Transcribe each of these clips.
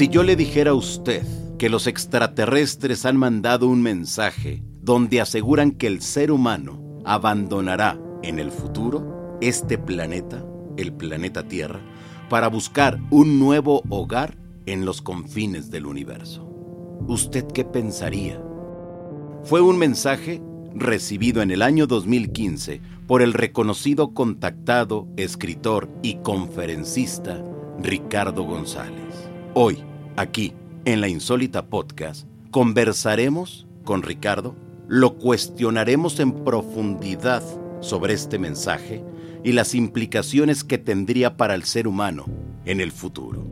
Si yo le dijera a usted que los extraterrestres han mandado un mensaje donde aseguran que el ser humano abandonará en el futuro este planeta, el planeta Tierra, para buscar un nuevo hogar en los confines del universo. ¿Usted qué pensaría? Fue un mensaje recibido en el año 2015 por el reconocido contactado, escritor y conferencista Ricardo González. Hoy, aquí, en la Insólita Podcast, conversaremos con Ricardo, lo cuestionaremos en profundidad sobre este mensaje y las implicaciones que tendría para el ser humano en el futuro.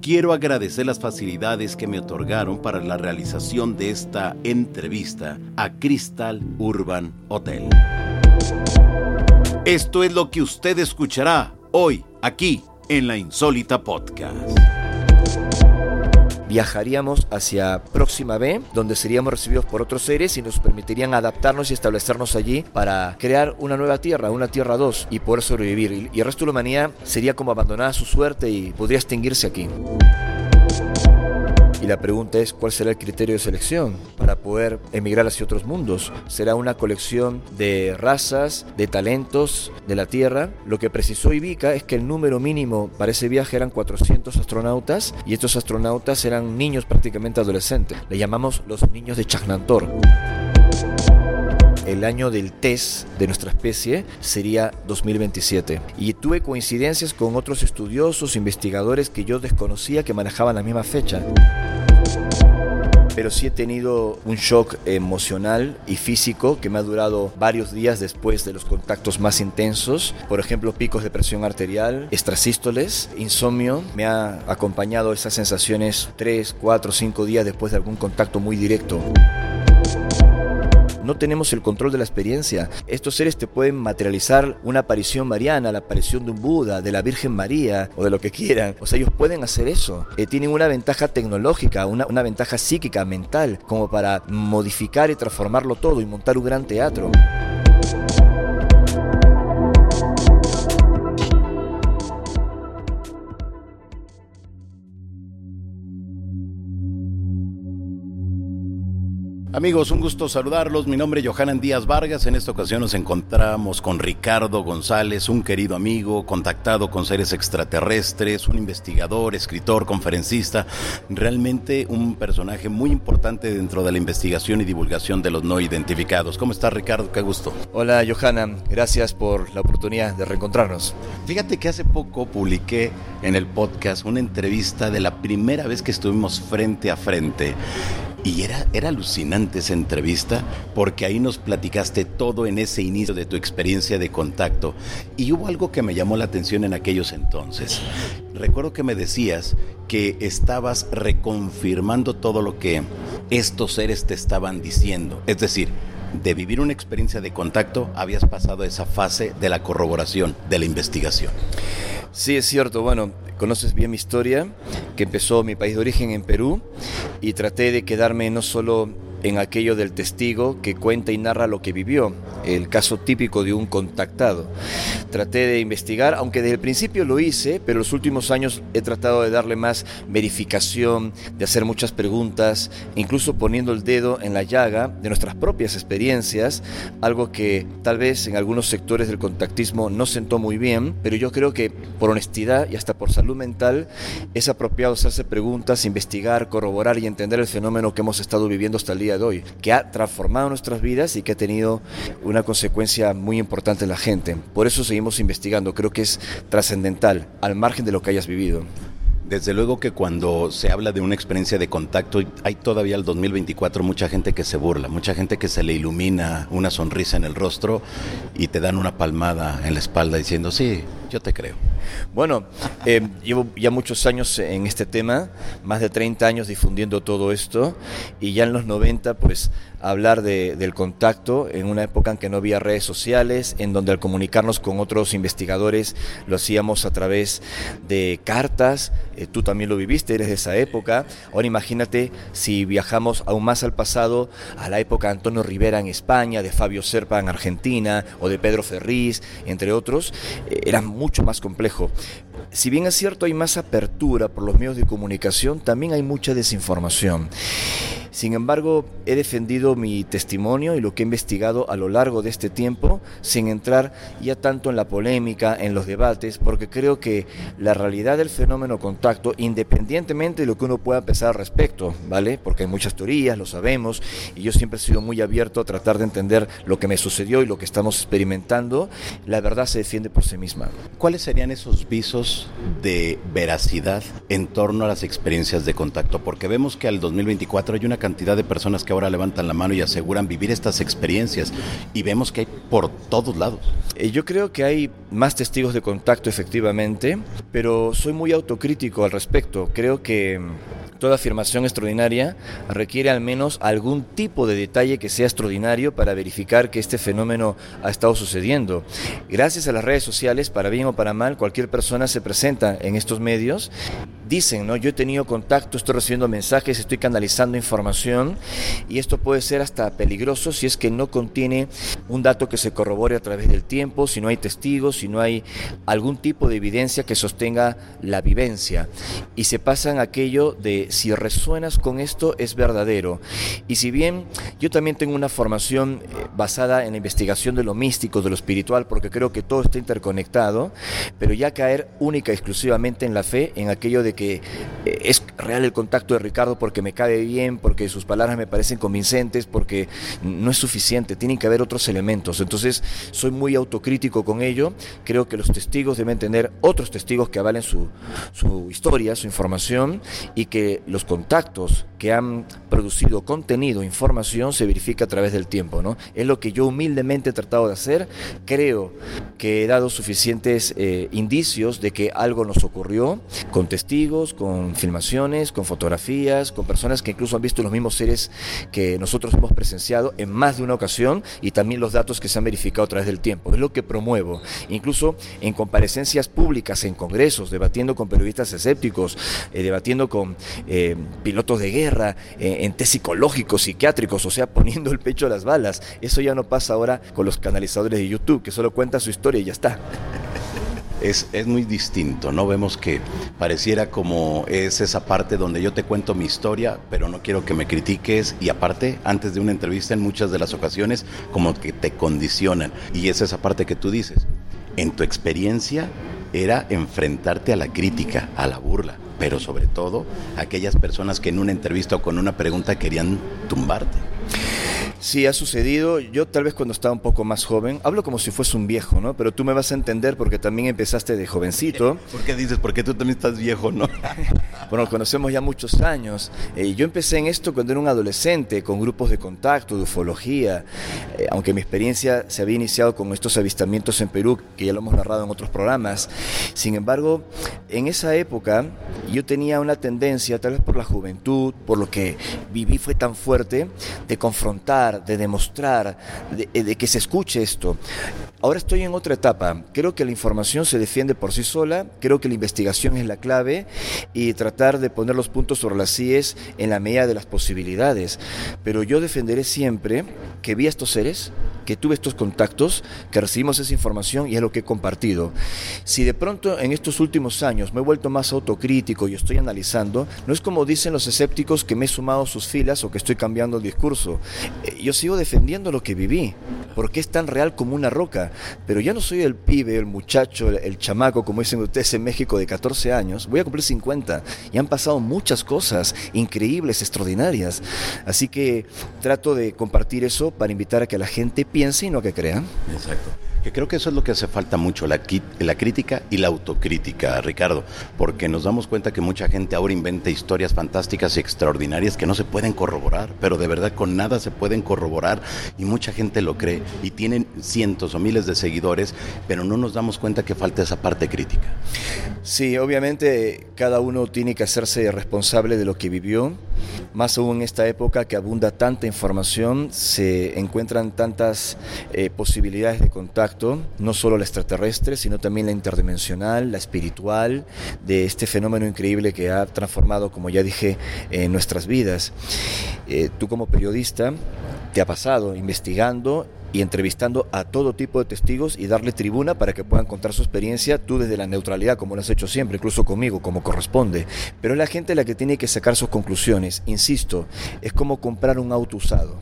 Quiero agradecer las facilidades que me otorgaron para la realización de esta entrevista a Crystal Urban Hotel. Esto es lo que usted escuchará hoy aquí en la Insólita Podcast viajaríamos hacia Próxima B, donde seríamos recibidos por otros seres y nos permitirían adaptarnos y establecernos allí para crear una nueva tierra, una tierra 2 y poder sobrevivir. Y el resto de la humanidad sería como abandonada a su suerte y podría extinguirse aquí. Y la pregunta es, ¿cuál será el criterio de selección para poder emigrar hacia otros mundos? ¿Será una colección de razas, de talentos de la Tierra? Lo que precisó Ivica es que el número mínimo para ese viaje eran 400 astronautas y estos astronautas eran niños prácticamente adolescentes. Le llamamos los niños de Chagnantor el año del test de nuestra especie sería 2027. Y tuve coincidencias con otros estudiosos, investigadores que yo desconocía que manejaban la misma fecha pero sí he tenido un shock emocional y físico que me ha durado varios días después de los contactos más intensos. Por ejemplo, picos de presión arterial, estrasístoles, insomnio. Me ha acompañado esas sensaciones 3, 4, 5 días después de algún contacto muy directo. No tenemos el control de la experiencia. Estos seres te pueden materializar una aparición mariana, la aparición de un Buda, de la Virgen María o de lo que quieran. O sea, ellos pueden hacer eso. Eh, tienen una ventaja tecnológica, una, una ventaja psíquica, mental, como para modificar y transformarlo todo y montar un gran teatro. Amigos, un gusto saludarlos. Mi nombre es Johanan Díaz Vargas. En esta ocasión nos encontramos con Ricardo González, un querido amigo, contactado con seres extraterrestres, un investigador, escritor, conferencista, realmente un personaje muy importante dentro de la investigación y divulgación de los no identificados. ¿Cómo estás, Ricardo? Qué gusto. Hola, Johanan. Gracias por la oportunidad de reencontrarnos. Fíjate que hace poco publiqué en el podcast una entrevista de la primera vez que estuvimos frente a frente y era, era alucinante esa entrevista porque ahí nos platicaste todo en ese inicio de tu experiencia de contacto. Y hubo algo que me llamó la atención en aquellos entonces. Recuerdo que me decías que estabas reconfirmando todo lo que estos seres te estaban diciendo. Es decir, de vivir una experiencia de contacto, habías pasado esa fase de la corroboración, de la investigación. Sí, es cierto. Bueno, conoces bien mi historia, que empezó mi país de origen en Perú y traté de quedarme no solo en aquello del testigo que cuenta y narra lo que vivió, el caso típico de un contactado. Traté de investigar, aunque desde el principio lo hice, pero los últimos años he tratado de darle más verificación, de hacer muchas preguntas, incluso poniendo el dedo en la llaga de nuestras propias experiencias, algo que tal vez en algunos sectores del contactismo no sentó muy bien, pero yo creo que por honestidad y hasta por salud mental es apropiado hacerse preguntas, investigar, corroborar y entender el fenómeno que hemos estado viviendo hasta el día de hoy, que ha transformado nuestras vidas y que ha tenido una consecuencia muy importante en la gente. Por eso seguimos investigando, creo que es trascendental, al margen de lo que hayas vivido. Desde luego que cuando se habla de una experiencia de contacto, hay todavía el 2024 mucha gente que se burla, mucha gente que se le ilumina una sonrisa en el rostro y te dan una palmada en la espalda diciendo, sí, yo te creo. Bueno, eh, llevo ya muchos años en este tema, más de 30 años difundiendo todo esto y ya en los 90 pues hablar del contacto en una época en que no había redes sociales, en donde al comunicarnos con otros investigadores lo hacíamos a través de cartas, eh, tú también lo viviste, eres de esa época, ahora imagínate si viajamos aún más al pasado, a la época de Antonio Rivera en España, de Fabio Serpa en Argentina o de Pedro Ferriz, entre otros, eh, era mucho más complejo. Si bien es cierto hay más apertura por los medios de comunicación, también hay mucha desinformación. Sin embargo, he defendido mi testimonio y lo que he investigado a lo largo de este tiempo, sin entrar ya tanto en la polémica, en los debates, porque creo que la realidad del fenómeno contacto, independientemente de lo que uno pueda pensar al respecto, ¿vale? Porque hay muchas teorías, lo sabemos, y yo siempre he sido muy abierto a tratar de entender lo que me sucedió y lo que estamos experimentando, la verdad se defiende por sí misma. ¿Cuáles serían esos visos de veracidad en torno a las experiencias de contacto? Porque vemos que al 2024 hay una cantidad de personas que ahora levantan la mano y aseguran vivir estas experiencias y vemos que hay por todos lados. Eh, yo creo que hay más testigos de contacto efectivamente, pero soy muy autocrítico al respecto. Creo que Toda afirmación extraordinaria requiere al menos algún tipo de detalle que sea extraordinario para verificar que este fenómeno ha estado sucediendo. Gracias a las redes sociales, para bien o para mal, cualquier persona se presenta en estos medios dicen, ¿no? Yo he tenido contacto, estoy recibiendo mensajes, estoy canalizando información y esto puede ser hasta peligroso si es que no contiene un dato que se corrobore a través del tiempo, si no hay testigos, si no hay algún tipo de evidencia que sostenga la vivencia. Y se pasan aquello de si resuenas con esto es verdadero. Y si bien yo también tengo una formación eh, basada en la investigación de lo místico, de lo espiritual, porque creo que todo está interconectado, pero ya caer única y exclusivamente en la fe, en aquello de que eh, es real el contacto de Ricardo porque me cae bien, porque sus palabras me parecen convincentes, porque no es suficiente, tienen que haber otros elementos. Entonces, soy muy autocrítico con ello. Creo que los testigos deben tener otros testigos que avalen su, su historia, su información, y que los contactos que han producido contenido, información, se verifica a través del tiempo. ¿no? Es lo que yo humildemente he tratado de hacer. Creo que he dado suficientes eh, indicios de que algo nos ocurrió con testigos con filmaciones, con fotografías, con personas que incluso han visto los mismos seres que nosotros hemos presenciado en más de una ocasión y también los datos que se han verificado a través del tiempo. Es lo que promuevo. Incluso en comparecencias públicas, en congresos, debatiendo con periodistas escépticos, eh, debatiendo con eh, pilotos de guerra, eh, en test psicológicos, psiquiátricos, o sea, poniendo el pecho a las balas. Eso ya no pasa ahora con los canalizadores de YouTube, que solo cuentan su historia y ya está es, muy distinto, ¿no? Vemos que pareciera como es esa parte donde yo te cuento mi historia, pero no quiero que me critiques y aparte, antes de una entrevista en muchas de las ocasiones, como que te condicionan. Y es esa parte que tú dices. En tu experiencia era enfrentarte a la crítica, a la burla, pero sobre todo aquellas personas que en una entrevista o con una pregunta querían tumbarte. Sí, ha sucedido. Yo tal vez cuando estaba un poco más joven, hablo como si fuese un viejo, ¿no? Pero tú me vas a entender porque también empezaste de jovencito. ¿Por qué dices? Porque tú también estás viejo, ¿no? bueno, conocemos ya muchos años. Eh, yo empecé en esto cuando era un adolescente, con grupos de contacto, de ufología. Eh, aunque mi experiencia se había iniciado con estos avistamientos en Perú, que ya lo hemos narrado en otros programas. Sin embargo, en esa época yo tenía una tendencia, tal vez por la juventud, por lo que viví fue tan fuerte, de confrontar de demostrar, eh, de, que se escuche esto. Ahora estoy en otra etapa. Creo que la información se defiende por sí sola, creo que la investigación es la clave y tratar de poner los puntos sobre las CIES en la medida de las posibilidades. Pero yo defenderé siempre que vi a estos seres, que tuve estos contactos, que recibimos esa información y es lo que he compartido. Si de pronto en estos últimos años me he vuelto más autocrítico y estoy analizando, no es como dicen los escépticos que me he sumado a sus filas o que estoy cambiando el discurso. Eh, yo sigo defendiendo lo que viví, porque es tan real como una roca. Pero ya no soy el pibe, el muchacho, el, chamaco, como dicen ustedes en México, de 14 años. Voy a cumplir 50 y han pasado muchas cosas increíbles, extraordinarias. Así que trato de compartir eso para invitar a que la gente piense y no que crea. Exacto. Que creo que eso es lo que hace falta mucho, la, la crítica y la autocrítica, Ricardo, porque nos damos cuenta que mucha gente ahora inventa historias fantásticas y extraordinarias que no se pueden corroborar, pero de verdad con nada se pueden corroborar y mucha gente lo cree y tienen cientos o miles de seguidores, pero no nos damos cuenta que falta esa parte crítica. Sí, obviamente cada uno tiene que hacerse responsable de lo que vivió más aún en esta época que abunda tanta información, se encuentran tantas eh, posibilidades de contacto, no solo la extraterrestre, sino también la interdimensional, la espiritual, de este fenómeno increíble que ha transformado, como ya dije, en nuestras vidas. Eh, tú como periodista, te ha pasado investigando y entrevistando a todo tipo de testigos y darle tribuna para que puedan contar su experiencia, tú desde la neutralidad, como lo has hecho siempre, incluso conmigo, como corresponde. Pero es la gente la que tiene que sacar sus conclusiones. Insisto, es como comprar un auto usado.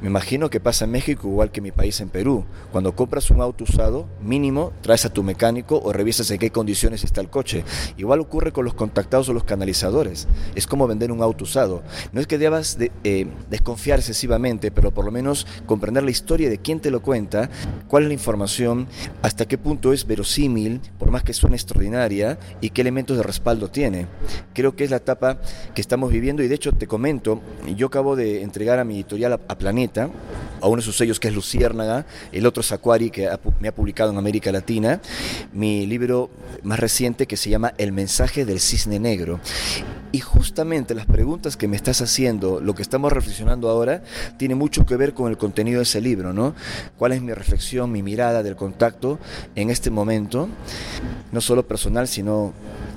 Me imagino que pasa en México igual que en mi país en Perú. Cuando compras un auto usado, mínimo traes a tu mecánico o revisas en qué condiciones está el coche. Igual ocurre con los contactados o los canalizadores. Es como vender un auto usado. No es que debas eh, desconfiar excesivamente, pero por lo menos comprender la historia de quién te lo cuenta, cuál es la información, hasta qué punto es verosímil, por más que suene extraordinaria, y qué elementos de respaldo tiene. Creo que es la etapa que estamos viviendo y de hecho te comento, yo acabo de entregar a mi editorial a, a Planeta, a uno de sus sellos que es Luciérnaga, el otro es Aquari, que me ha publicado en América Latina, mi libro más reciente que se llama El mensaje del cisne negro. Y justamente las preguntas que me estás haciendo, lo que estamos reflexionando ahora, tiene mucho que ver con el contenido de ese libro, ¿no? ¿Cuál es mi reflexión, mi mirada del contacto en este momento? No solo personal, sino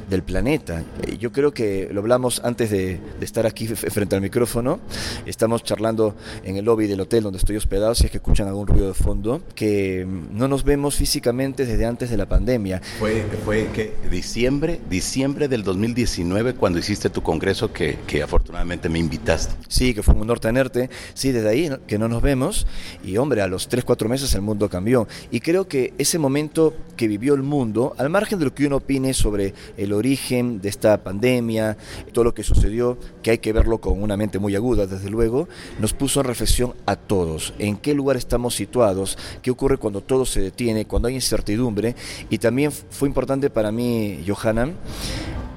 del planeta. Eh, yo creo que lo hablamos antes de, estar aquí frente al micrófono. Estamos charlando en el lobby del hotel donde estoy hospedado, si es que escuchan algún ruido de fondo, que mm, no nos vemos físicamente desde antes de la pandemia. Fue, fue que diciembre, diciembre del 2019 cuando hiciste tu congreso que, que afortunadamente me invitaste. Sí, que fue un honor tenerte. Sí, desde ahí que no nos vemos. Y hombre, a los 3, 4 meses el mundo cambió. Y creo que ese momento que vivió el mundo, al margen de lo que uno opine sobre el origen de esta pandemia, todo lo que sucedió, que hay que verlo con una mente muy aguda, desde luego, nos puso en reflexión a todos, en qué lugar estamos situados, qué ocurre cuando todo se detiene, cuando hay incertidumbre, y también fue importante para mí, Johanna,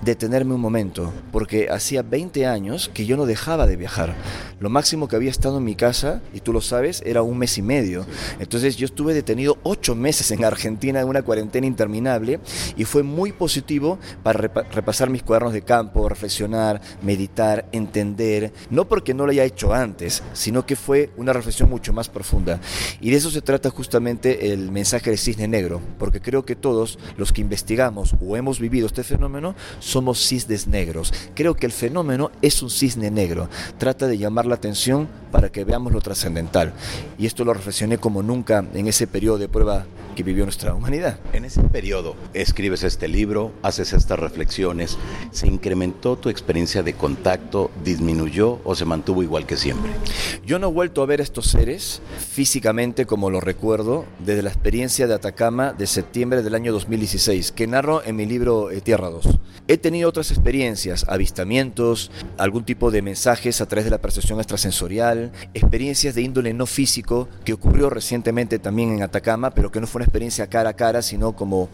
detenerme un momento, porque hacía 20 años que yo no dejaba de viajar. Lo máximo que había estado en mi casa, y tú lo sabes, era un mes y medio. Entonces yo estuve detenido ocho meses en Argentina en una cuarentena interminable y fue muy positivo para repasar mis cuadernos de campo, reflexionar, meditar, entender, no porque no lo haya hecho antes, sino que fue una reflexión mucho más profunda. Y de eso se trata justamente el mensaje del cisne negro, porque creo que todos los que investigamos o hemos vivido este fenómeno somos cisnes negros. Creo que el fenómeno es un cisne negro. Trata de llamar la atención para que veamos lo trascendental. Y esto lo reflexioné como nunca en ese periodo de prueba que vivió nuestra humanidad. En ese periodo escribes este libro, haces estas reflexiones, ¿se incrementó tu experiencia de contacto, disminuyó o se mantuvo igual que siempre? Yo no he vuelto a ver estos seres físicamente como lo recuerdo desde la experiencia de Atacama de septiembre del año 2016, que narro en mi libro eh, Tierra 2. He tenido otras experiencias, avistamientos, algún tipo de mensajes a través de la percepción extrasensorial, experiencias de índole no físico que ocurrió recientemente también en Atacama, pero que no fue una experiencia cara a cara, sino como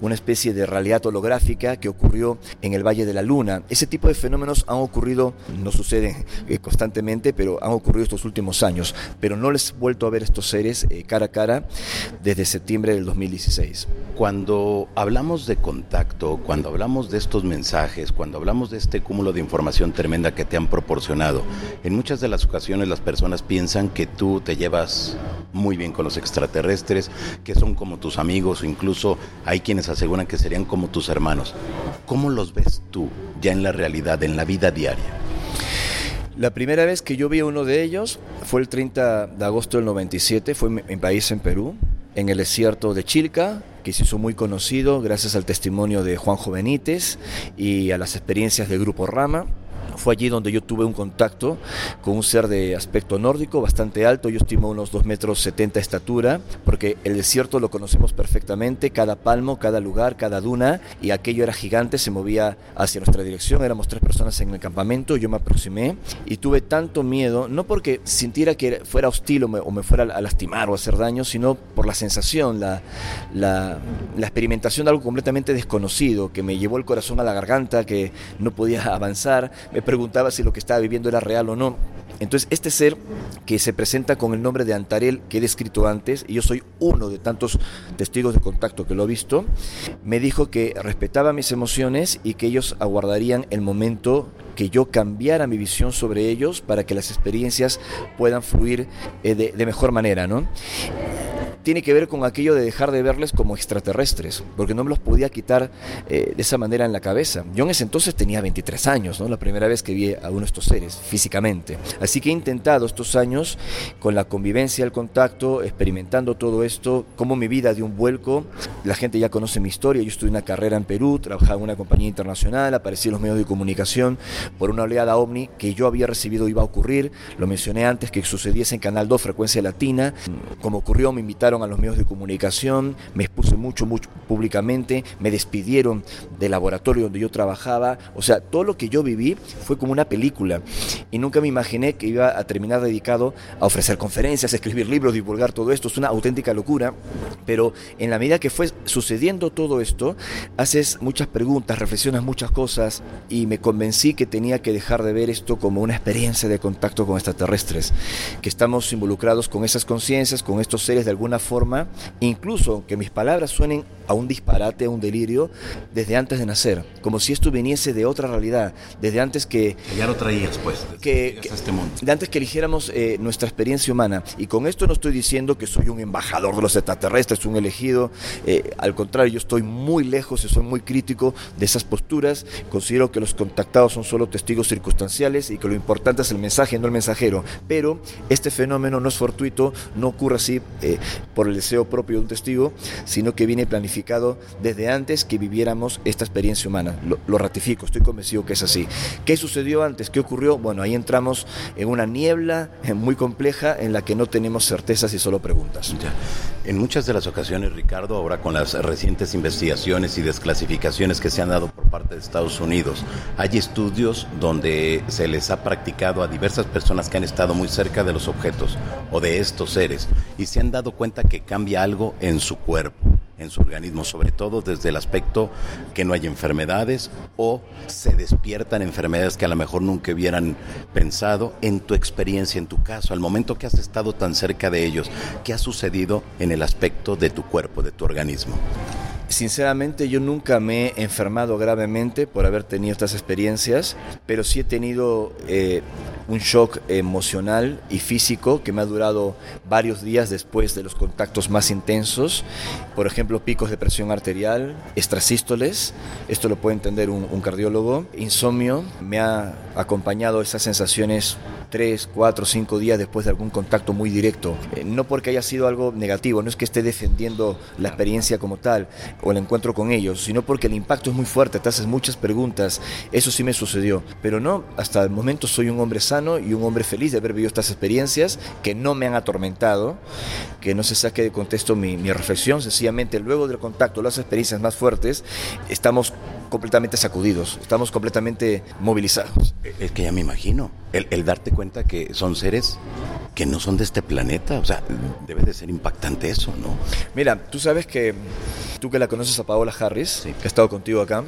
una especie de realidad holográfica que ocurrió en el Valle de la Luna. Ese tipo de fenómenos han ocurrido, no suceden eh, constantemente, pero han ocurrido estos últimos años. Pero no les he vuelto a ver estos seres eh, cara a cara desde septiembre del 2016. Cuando hablamos de contacto, cuando hablamos de estos mensajes, cuando hablamos de este cúmulo de información tremenda que te han proporcionado, en muchas de las ocasiones las personas piensan que tú te llevas muy bien con los extraterrestres, que son como tus amigos o incluso hay quienes aseguran que serían como tus hermanos. ¿Cómo los ves tú ya en la realidad, en la vida diaria? La primera vez que yo vi a uno de ellos fue el 30 de agosto del 97, fue en mi país, en Perú, en el desierto de Chilca, que se hizo muy conocido gracias al testimonio de Juanjo Benítez y a las experiencias del Grupo Rama. Fue allí donde yo tuve un contacto con un ser de aspecto nórdico, bastante alto, yo estimo unos 2 metros 70 de estatura, porque el desierto lo conocemos perfectamente, cada palmo, cada lugar, cada duna, y aquello era gigante, se movía hacia nuestra dirección, éramos tres personas en el campamento, yo me aproximé y tuve tanto miedo, no porque sintiera que fuera hostil o me, fuera a lastimar o a hacer daño, sino por la sensación, la, la, la experimentación de algo completamente desconocido, que me llevó el corazón a la garganta, que no podía avanzar, me preguntaba si lo que estaba viviendo era real o no. Entonces, este ser que se presenta con el nombre de Antarel, que he descrito antes, y yo soy uno de tantos testigos de contacto que lo he visto, me dijo que respetaba mis emociones y que ellos aguardarían el momento que yo cambiara mi visión sobre ellos para que las experiencias puedan fluir eh, de, de mejor manera, ¿no? Tiene que ver con aquello de dejar de verles como extraterrestres, porque no me los podía quitar eh, de esa manera en la cabeza. Yo en ese entonces tenía 23 años, ¿no? la primera vez que vi a uno de estos seres físicamente. Así que he intentado estos años, con la convivencia, el contacto, experimentando todo esto, como mi vida dio un vuelco. La gente ya conoce mi historia, yo estudié una carrera en Perú, trabajaba en una compañía internacional, aparecí en los medios de comunicación por una oleada ovni que yo había recibido iba a ocurrir, lo mencioné antes que sucediese en Canal 2, Frecuencia Latina, como ocurrió me invitaron a los medios de comunicación, me expuse mucho, mucho públicamente, me despidieron del laboratorio donde yo trabajaba, o sea, todo lo que yo viví fue como una película. Y nunca me imaginé que iba a terminar dedicado a ofrecer conferencias, escribir libros, divulgar todo esto, es una auténtica locura, pero en la medida que fue sucediendo todo esto, haces muchas preguntas, reflexionas muchas cosas y me convencí que tenía que dejar de ver esto como una experiencia de contacto con extraterrestres, que estamos involucrados con esas conciencias, con estos seres de alguna forma, incluso que mis palabras suenen a un disparate, a un delirio, desde antes de nacer, como si esto viniese de otra realidad, desde antes que... Ya lo traías, pues, que, este mundo. De antes que eligiéramos eh, nuestra experiencia humana. Y con esto no estoy diciendo que soy un embajador de los extraterrestres, un elegido, eh, al contrario, yo estoy muy lejos y soy muy crítico de esas posturas, considero que los contactados son solo testigos circunstanciales y que lo importante es el mensaje, no el mensajero, pero este fenómeno no es fortuito, no ocurre así eh, por el deseo propio de un testigo, sino que viene planificado desde antes que viviéramos esta experiencia humana. Lo, ratifico, estoy convencido que es así. ¿Qué sucedió antes? ¿Qué ocurrió? Bueno, ahí entramos en una niebla eh, muy compleja en la que no tenemos certezas y solo preguntas. En muchas de las ocasiones, Ricardo, ahora con las recientes investigaciones y desclasificaciones que se han dado por parte de Estados Unidos, hay estudios donde se les ha practicado a diversas personas que han estado muy cerca de los objetos o de estos seres y se han dado cuenta que cambia algo en su cuerpo en su organismo, sobre todo desde el aspecto que no hay enfermedades o se despiertan enfermedades que a lo mejor nunca hubieran pensado. En tu experiencia, en tu caso, al momento que has estado tan cerca de ellos, ¿qué ha sucedido en el aspecto de tu cuerpo, de tu organismo? Sinceramente yo nunca me he enfermado gravemente por haber tenido estas experiencias, pero sí he tenido eh, un shock emocional y físico que me ha durado varios días después de los contactos más intensos. Por ejemplo, picos de presión arterial, estrasístoles, esto lo puede entender un cardiólogo, insomnio, me ha acompañado esas sensaciones tres, cuatro, cinco días después de algún contacto muy directo. Eh, no porque haya sido algo negativo, no es que esté defendiendo la experiencia como tal o el encuentro con ellos, sino porque el impacto es muy fuerte, te haces muchas preguntas. Eso sí me sucedió. Pero no, hasta el momento soy un hombre sano y un hombre feliz de haber vivido estas experiencias que no me han atormentado, que no se saque de contexto mi, mi reflexión. Sencillamente, luego del contacto, las experiencias más fuertes, estamos completamente sacudidos, estamos completamente movilizados. Es que ya me imagino, el, el, darte cuenta que son seres que no son de este planeta, o sea, debe de ser impactante eso, ¿no? Mira, tú sabes que tú que la conoces a Paola Harris, que ha estado contigo acá,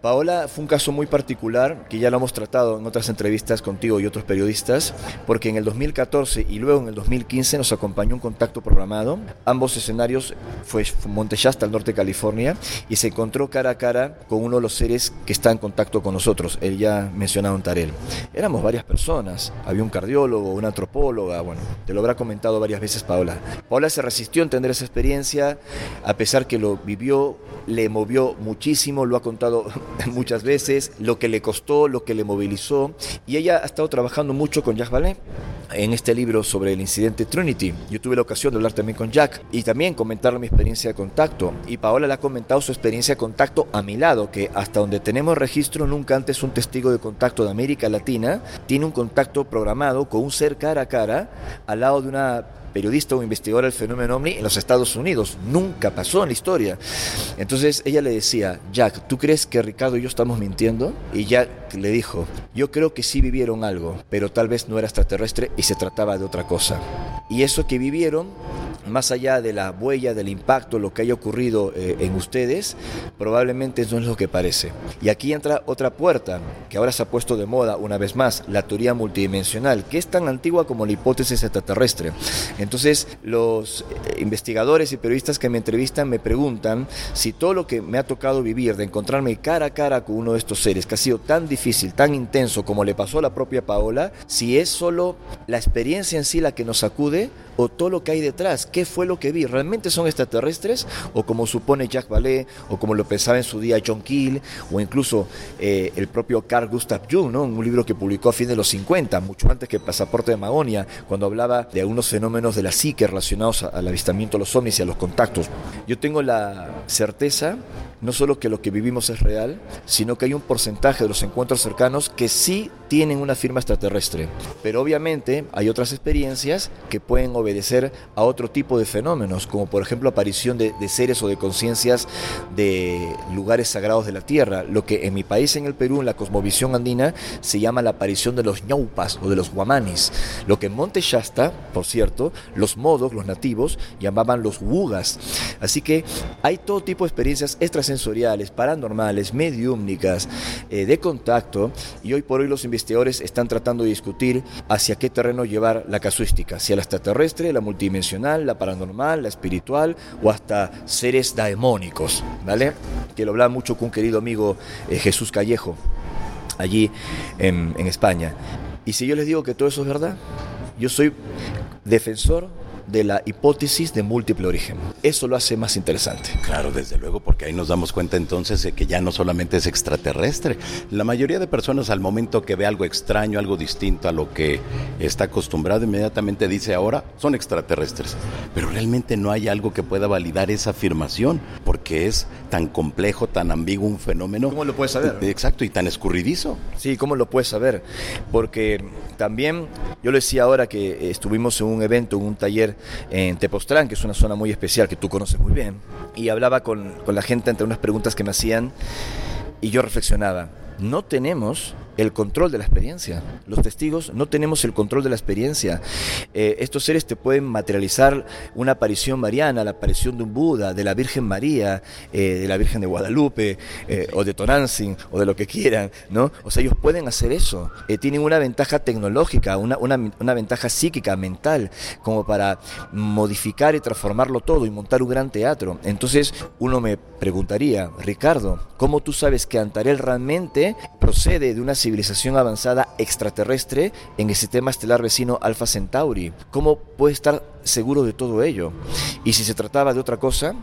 Paola fue un caso muy particular que ya lo hemos tratado en otras entrevistas contigo y otros periodistas, porque en el 2014 y luego en el 2015 nos acompañó un contacto programado. Ambos escenarios fue Monte Shasta, al norte de California, y se encontró cara a cara con uno de los seres que está en contacto con nosotros, el ya mencionado Tarel. Éramos varias personas, había un cardiólogo, una antropóloga, bueno, te lo habrá comentado varias veces Paola. Paola se resistió a entender esa experiencia, a pesar que lo vivió, le movió muchísimo, lo ha contado muchas veces, lo que le costó, lo que le movilizó, y ella ha estado trabajando mucho con Jacques Vallée en este libro sobre el incidente Trinity. Yo tuve la ocasión de hablar también con Jack y también comentar mi experiencia de contacto. Y Paola le ha comentado su experiencia de contacto a mi lado, que hasta donde tenemos registro, nunca antes un testigo de contacto de América Latina tiene un contacto programado con un ser cara a cara al lado de una periodista o investigadora del fenómeno ovni en los Estados Unidos. Nunca pasó en la historia. Entonces ella le decía, Jack, ¿tú crees que Ricardo y yo estamos mintiendo? Y Jack le dijo, yo creo que sí vivieron algo, pero tal vez no era extraterrestre y se trataba de otra cosa. Y eso que vivieron más allá de la huella, del impacto, lo que haya ocurrido eh, en ustedes, probablemente no es lo que parece. Y aquí entra otra puerta, que ahora se ha puesto de moda una vez más, la teoría multidimensional, que es tan antigua como la hipótesis extraterrestre. Entonces, los eh, investigadores y periodistas que me entrevistan me preguntan si todo lo que me ha tocado vivir, de encontrarme cara a cara con uno de estos seres, que ha sido tan difícil, tan intenso como le pasó a la propia Paola, si es solo la experiencia en sí la que nos sacude o todo lo que hay detrás, qué fue lo que vi, realmente son extraterrestres o como supone Jacques Vallée o como lo pensaba en su día John Keel o incluso eh, el propio Carl Gustav Jung, ¿no? un libro que publicó a fin de los 50, mucho antes que Pasaporte de Magonia, cuando hablaba de algunos fenómenos de la psique relacionados al avistamiento de los ovnis y a los contactos. Yo tengo la certeza no solo que lo que vivimos es real, sino que hay un porcentaje de los encuentros cercanos que sí tienen una firma extraterrestre. Pero obviamente hay otras experiencias que pueden obedecer a otro tipo de fenómenos, como por ejemplo aparición de, seres o de conciencias de lugares sagrados de la Tierra, lo que en mi país, en el Perú, en la cosmovisión andina, se llama la aparición de los ñaupas o de los guamanis, lo que en Monte Shasta, por cierto, los modos, los nativos, llamaban los wugas. Así que hay todo tipo de experiencias extrasensoriales, paranormales, mediúmnicas, eh, de contacto, y hoy por hoy los investigadores están tratando de discutir hacia qué terreno llevar la casuística, hacia la extraterrestre, la multidimensional, la paranormal, la espiritual o hasta seres daemónicos, ¿vale? Que lo hablaba mucho con un querido amigo eh, Jesús Callejo, allí en España. Y si yo les digo que todo eso es verdad, yo soy defensor de la hipótesis de múltiple origen. Eso lo hace más interesante. Claro, desde luego, porque ahí nos damos cuenta entonces de que ya no solamente es extraterrestre. La mayoría de personas al momento que ve algo extraño, algo distinto a lo que está acostumbrado, inmediatamente dice ahora son extraterrestres. Pero realmente no hay algo que pueda validar esa afirmación, porque es tan complejo, tan ambiguo un fenómeno. ¿Cómo lo puedes saber? Exacto, y tan escurridizo. Sí, ¿cómo lo puedes saber? Porque también, yo le decía ahora que estuvimos en un evento, en un taller en Tepoztlán, que es una zona muy especial que tú conoces muy bien, y hablaba con, con la gente entre unas preguntas que me hacían y yo reflexionaba, no tenemos el control de la experiencia. Los testigos no tenemos el control de la experiencia. Eh, estos seres te pueden materializar una aparición mariana, la aparición de un Buda, de la Virgen María, eh, de la Virgen de Guadalupe, eh, o de Tonantzin, o de lo que quieran, ¿no? O sea, ellos pueden hacer eso. tienen una ventaja tecnológica, una, una ventaja psíquica, mental, como para modificar y transformarlo todo y montar un gran teatro. Entonces, uno me preguntaría, Ricardo, ¿cómo tú sabes que Antarel realmente procede de una civilización avanzada extraterrestre en el sistema estelar vecino Alpha Centauri. ¿Cómo puede estar seguro de todo ello? Y si se trataba de otra cosa,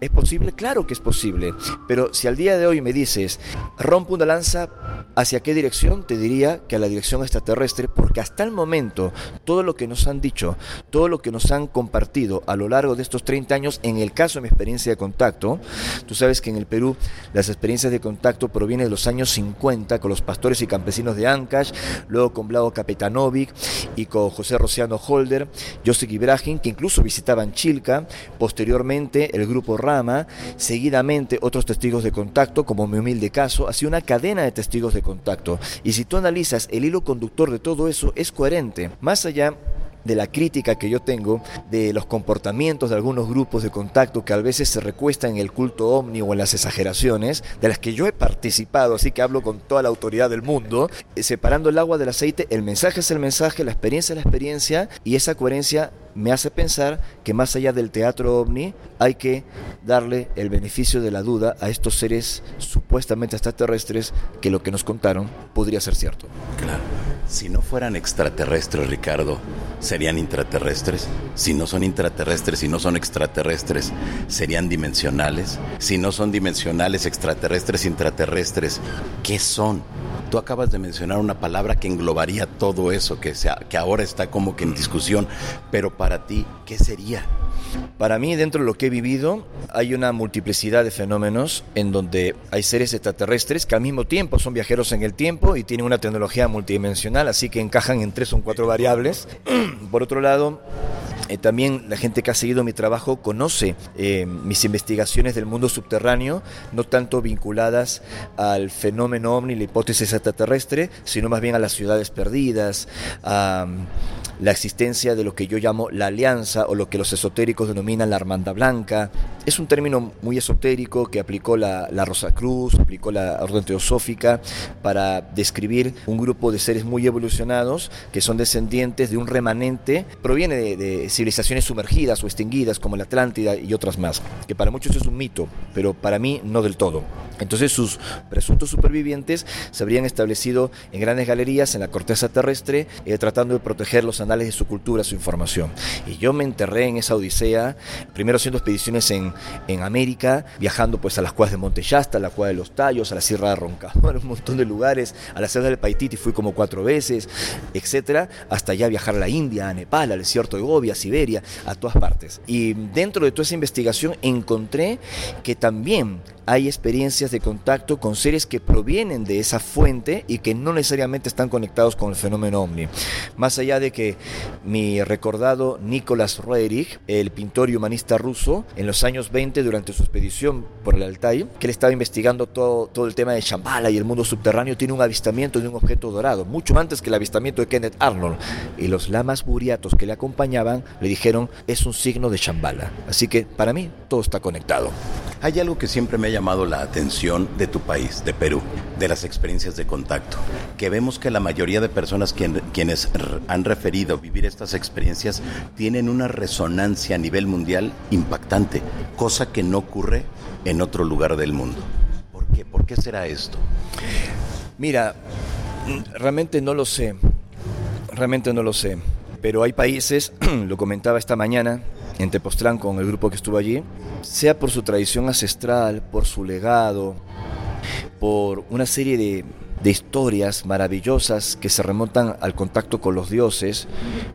¿es posible? Claro que es posible. Pero si al día de hoy me dices, rompo una lanza, ¿hacia qué dirección? Te diría que a la dirección extraterrestre, porque hasta el momento todo lo que nos han dicho, todo lo que nos han compartido a lo largo de estos 30 años, en el caso de mi experiencia de contacto, tú sabes que en el Perú las experiencias de contacto provienen de los años 50 con los pastores y campesinos de Ancash, luego con Vlado Kapetanovic y con José Rociano Holder, Joseph Que incluso visitaban Chilca, posteriormente el grupo Rama, seguidamente otros testigos de contacto, como mi humilde caso, sido una cadena de testigos de contacto. Y si tú analizas el hilo conductor de todo eso, es coherente. Más allá de la crítica que yo tengo de los comportamientos de algunos grupos de contacto que a veces se recuestan en el culto ovni o en las exageraciones, de las que yo he participado, así que hablo con toda la autoridad del mundo, eh, separando el agua del aceite, el mensaje es el mensaje, la experiencia es la experiencia y esa coherencia me hace pensar que más allá del teatro ovni hay que darle el beneficio de la duda a estos seres supuestamente extraterrestres que lo que nos contaron podría ser cierto. Claro. Si no fueran extraterrestres, Ricardo, ¿serían intraterrestres? Si no son intraterrestres, si no son extraterrestres, ¿serían dimensionales? Si no son dimensionales, extraterrestres, intraterrestres, ¿qué son? Tú acabas de mencionar una palabra que englobaría todo eso, que, que ahora está como que en discusión, pero para ti, ¿qué sería? Para mí, dentro de lo que he vivido, hay una multiplicidad de fenómenos en donde hay seres extraterrestres que al mismo tiempo son viajeros en el tiempo y tienen una tecnología multidimensional, así que encajan en tres o cuatro variables. Por otro lado, eh, también la gente que ha seguido mi trabajo conoce eh, mis investigaciones del mundo subterráneo, no tanto vinculadas al fenómeno ovni, la hipótesis extraterrestre, sino más bien a las ciudades perdidas, a la existencia de lo que yo llamo la alianza o lo que los esotéricos denominan la hermandad blanca. Es un término muy esotérico que aplicó la, la Rosa Cruz, aplicó la Orden Teosófica para describir un grupo de seres muy evolucionados que son descendientes de un remanente, proviene de, de civilizaciones sumergidas o extinguidas como la Atlántida y otras más, que para muchos es un mito, pero para mí no del todo. Entonces sus presuntos supervivientes se habrían establecido en grandes galerías en la corteza terrestre, eh, tratando de proteger los anales de su cultura, su información. Y yo me enterré en esa odisea, primero haciendo expediciones en, en América, viajando pues a las cuevas de Monte Shasta, a la cueva de los Tallos, a la Sierra de Roncador, un montón de lugares, a la Sierra del Paititi fui como cuatro veces, etcétera, hasta ya viajar a la India, a Nepal, al desierto de Gobi, a Siberia, a todas partes. Y dentro de toda esa investigación encontré que también hay experiencias de contacto con seres que provienen de esa fuente y que no necesariamente están conectados con el fenómeno ovni. Más allá de que mi recordado Nicolás Roerich, el pintor y humanista ruso, en los años 20 durante su expedición por el Altai, que él estaba investigando todo, todo el tema de Shambhala y el mundo subterráneo, tiene un avistamiento de un objeto dorado, mucho antes que el avistamiento de Kenneth Arnold. Y los lamas buriatos que le acompañaban le dijeron, es un signo de Shambhala. Así que para mí todo está conectado. Hay algo que siempre me ha llamado la atención de tu país, de Perú, de las experiencias de contacto, que vemos que la mayoría de personas quien, quienes han referido vivir estas experiencias tienen una resonancia a nivel mundial impactante, cosa que no ocurre en otro lugar del mundo. ¿Por qué? ¿Por qué será esto? Mira, realmente no lo sé, realmente no lo sé, pero hay países, lo comentaba esta mañana, en Tepoztlán con el grupo que estuvo allí, sea por su tradición ancestral, por su legado, por una serie de, de, historias maravillosas que se remontan al contacto con los dioses,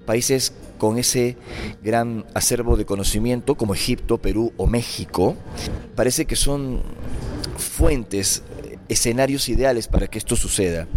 países con ese gran acervo de conocimiento como Egipto, Perú o México, parece que son fuentes escenarios ideales para que esto suceda.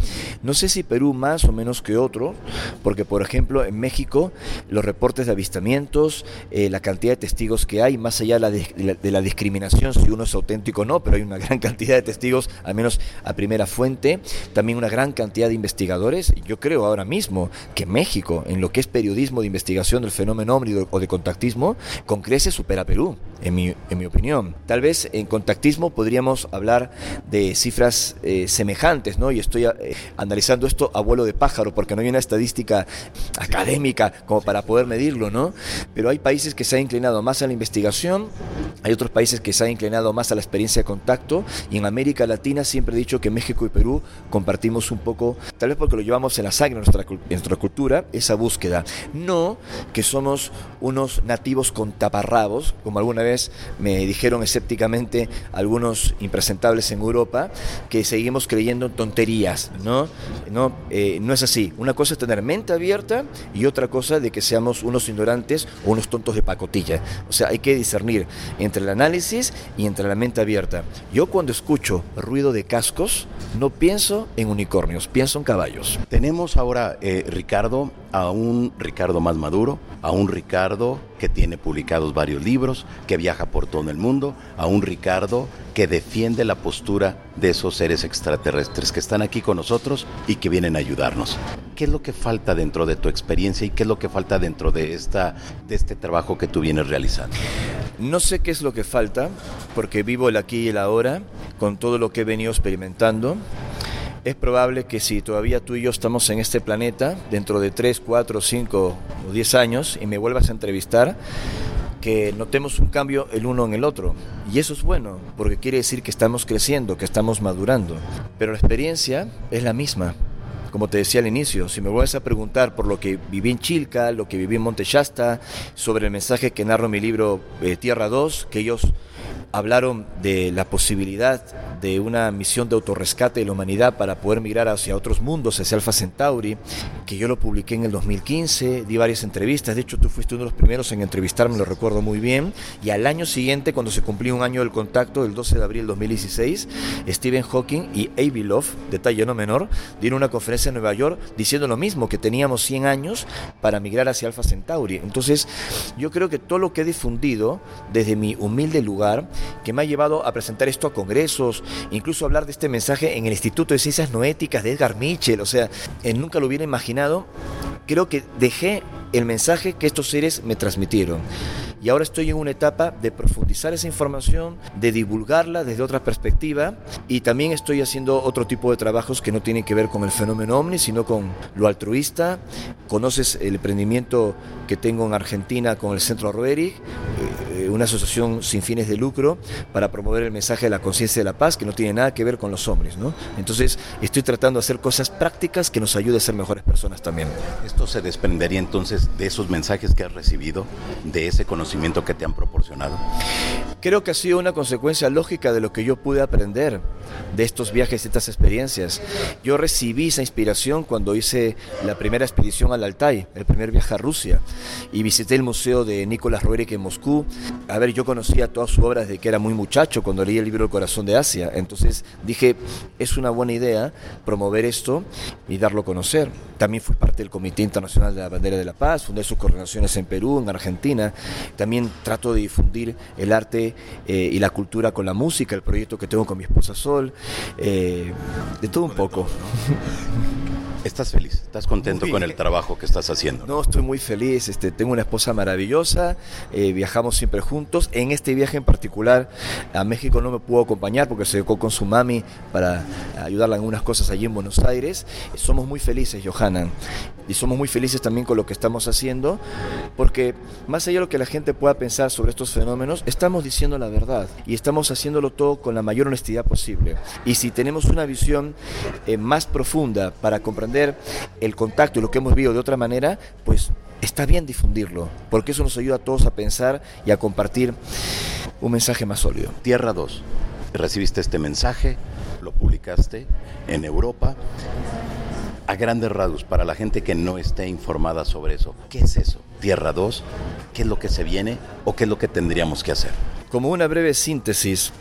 No sé si Perú más o menos que otro, porque por ejemplo en México los reportes de avistamientos, eh, la cantidad de testigos que hay, más allá de la, de, la, discriminación, si uno es auténtico o no, pero hay una gran cantidad de testigos, al menos a primera fuente, también una gran cantidad de investigadores. Yo creo ahora mismo que México, en lo que es periodismo de investigación del fenómeno ómnido o de contactismo, con creces supera a Perú, en mi, en mi opinión. Tal vez en contactismo podríamos hablar de cifras eh, semejantes, ¿no? Y estoy eh, analizando esto a vuelo de pájaro, porque no hay una estadística académica como para poder medirlo, ¿no? Pero hay países que se han inclinado más a la investigación, hay otros países que se han inclinado más a la experiencia de contacto, y en América Latina siempre he dicho que México y Perú compartimos un poco, tal vez porque lo llevamos en la sangre, en nuestra, en nuestra cultura, esa búsqueda. No que somos unos nativos con taparrabos, como alguna vez me dijeron escépticamente algunos impresentables en Europa, que seguimos creyendo en tonterías, ¿no? No, eh, no es así. Una cosa es tener mente abierta y otra cosa de que seamos unos ignorantes o unos tontos de pacotilla. O sea, hay que discernir entre el análisis y entre la mente abierta. Yo cuando escucho ruido de cascos, no pienso en unicornios, pienso en caballos. Tenemos ahora, eh, Ricardo, a un Ricardo más maduro, a un Ricardo que tiene publicados varios libros, que viaja por todo el mundo, a un Ricardo que defiende la postura de esos seres extraterrestres que están aquí con nosotros y que vienen a ayudarnos. ¿Qué es lo que falta dentro de tu experiencia y qué es lo que falta dentro de, esta, de este trabajo que tú vienes realizando? No sé qué es lo que falta, porque vivo el aquí y el ahora, con todo lo que he venido experimentando es probable que si todavía tú y yo estamos en este planeta, dentro de 3, 4, 5 o 10 años, y me vuelvas a entrevistar, que notemos un cambio el uno en el otro. Y eso es bueno, porque quiere decir que estamos creciendo, que estamos madurando. Pero la experiencia es la misma. Como te decía al inicio, si me vuelves a preguntar por lo que viví en Chilca, lo que viví en Monte Shasta, sobre el mensaje que narro en mi libro eh, Tierra 2, que ellos hablaron de la posibilidad de una misión de autorrescate de la humanidad para poder migrar hacia otros mundos, hacia Alpha Centauri, que yo lo publiqué en el 2015, di varias entrevistas, de hecho tú fuiste uno de los primeros en entrevistarme, lo recuerdo muy bien, y al año siguiente, cuando se cumplió un año del contacto, el 12 de abril de 2016, Stephen Hawking y Avi Love, detalle no menor, dieron una conferencia en Nueva York diciendo lo mismo, que teníamos 100 años para migrar hacia Alpha Centauri. Entonces, yo creo que todo lo que he difundido desde mi humilde lugar, que me ha llevado a presentar esto a congresos, incluso hablar de este mensaje en el Instituto de Ciencias Noéticas de Edgar Mitchell, o sea, él nunca lo hubiera imaginado, creo que dejé el mensaje que estos seres me transmitieron. Y ahora estoy en una etapa de profundizar esa información, de divulgarla desde otra perspectiva y también estoy haciendo otro tipo de trabajos que no tienen que ver con el fenómeno ovni, sino con lo altruista. Conoces el emprendimiento que tengo en Argentina con el Centro Roerich, eh, una asociación sin fines de lucro para promover el mensaje de la conciencia de la paz que no tiene nada que ver con los hombres. ¿no? Entonces estoy tratando de hacer cosas prácticas que nos ayuden a ser mejores personas también. Esto se desprendería entonces de esos mensajes que has recibido, de ese conocimiento que te han proporcionado. Creo que ha sido una consecuencia lógica de lo que yo pude aprender de estos viajes, de estas experiencias. Yo recibí esa inspiración cuando hice la primera expedición al Altai, el primer viaje a Rusia, y visité el museo de Nicolás Roerich en Moscú. A ver, yo conocía todas sus obras desde que era muy muchacho, cuando leí el libro El corazón de Asia. Entonces dije, es una buena idea promover esto y darlo a conocer. También fui parte del Comité Internacional de la Bandera de la Paz, fundé sus coordinaciones en Perú, en Argentina. También trato de difundir el arte eh, y la cultura con la música, el proyecto que tengo con mi esposa Sol, eh, de todo un poco. ¿Estás feliz? ¿Estás contento con el trabajo que estás haciendo? No, estoy muy feliz. Este, tengo una esposa maravillosa. Eh, viajamos siempre juntos. En este viaje en particular a México no me pudo acompañar porque se dedicó con su mami para ayudarla en unas cosas allí en Buenos Aires. Somos muy felices, Johanna. Y somos muy felices también con lo que estamos haciendo porque más allá de lo que la gente pueda pensar sobre estos fenómenos, estamos diciendo la verdad y estamos haciéndolo todo con la mayor honestidad posible. Y si tenemos una visión eh, más profunda para comprender el contacto y lo que hemos vivido de otra manera, pues está bien difundirlo, porque eso nos ayuda a todos a pensar y a compartir un mensaje más sólido. Tierra 2. Recibiste este mensaje, lo publicaste en Europa. A grandes rasgos, para la gente que no esté informada sobre eso, ¿qué es eso? Tierra 2, ¿qué es lo que se viene o qué es lo que tendríamos que hacer? Como una breve síntesis,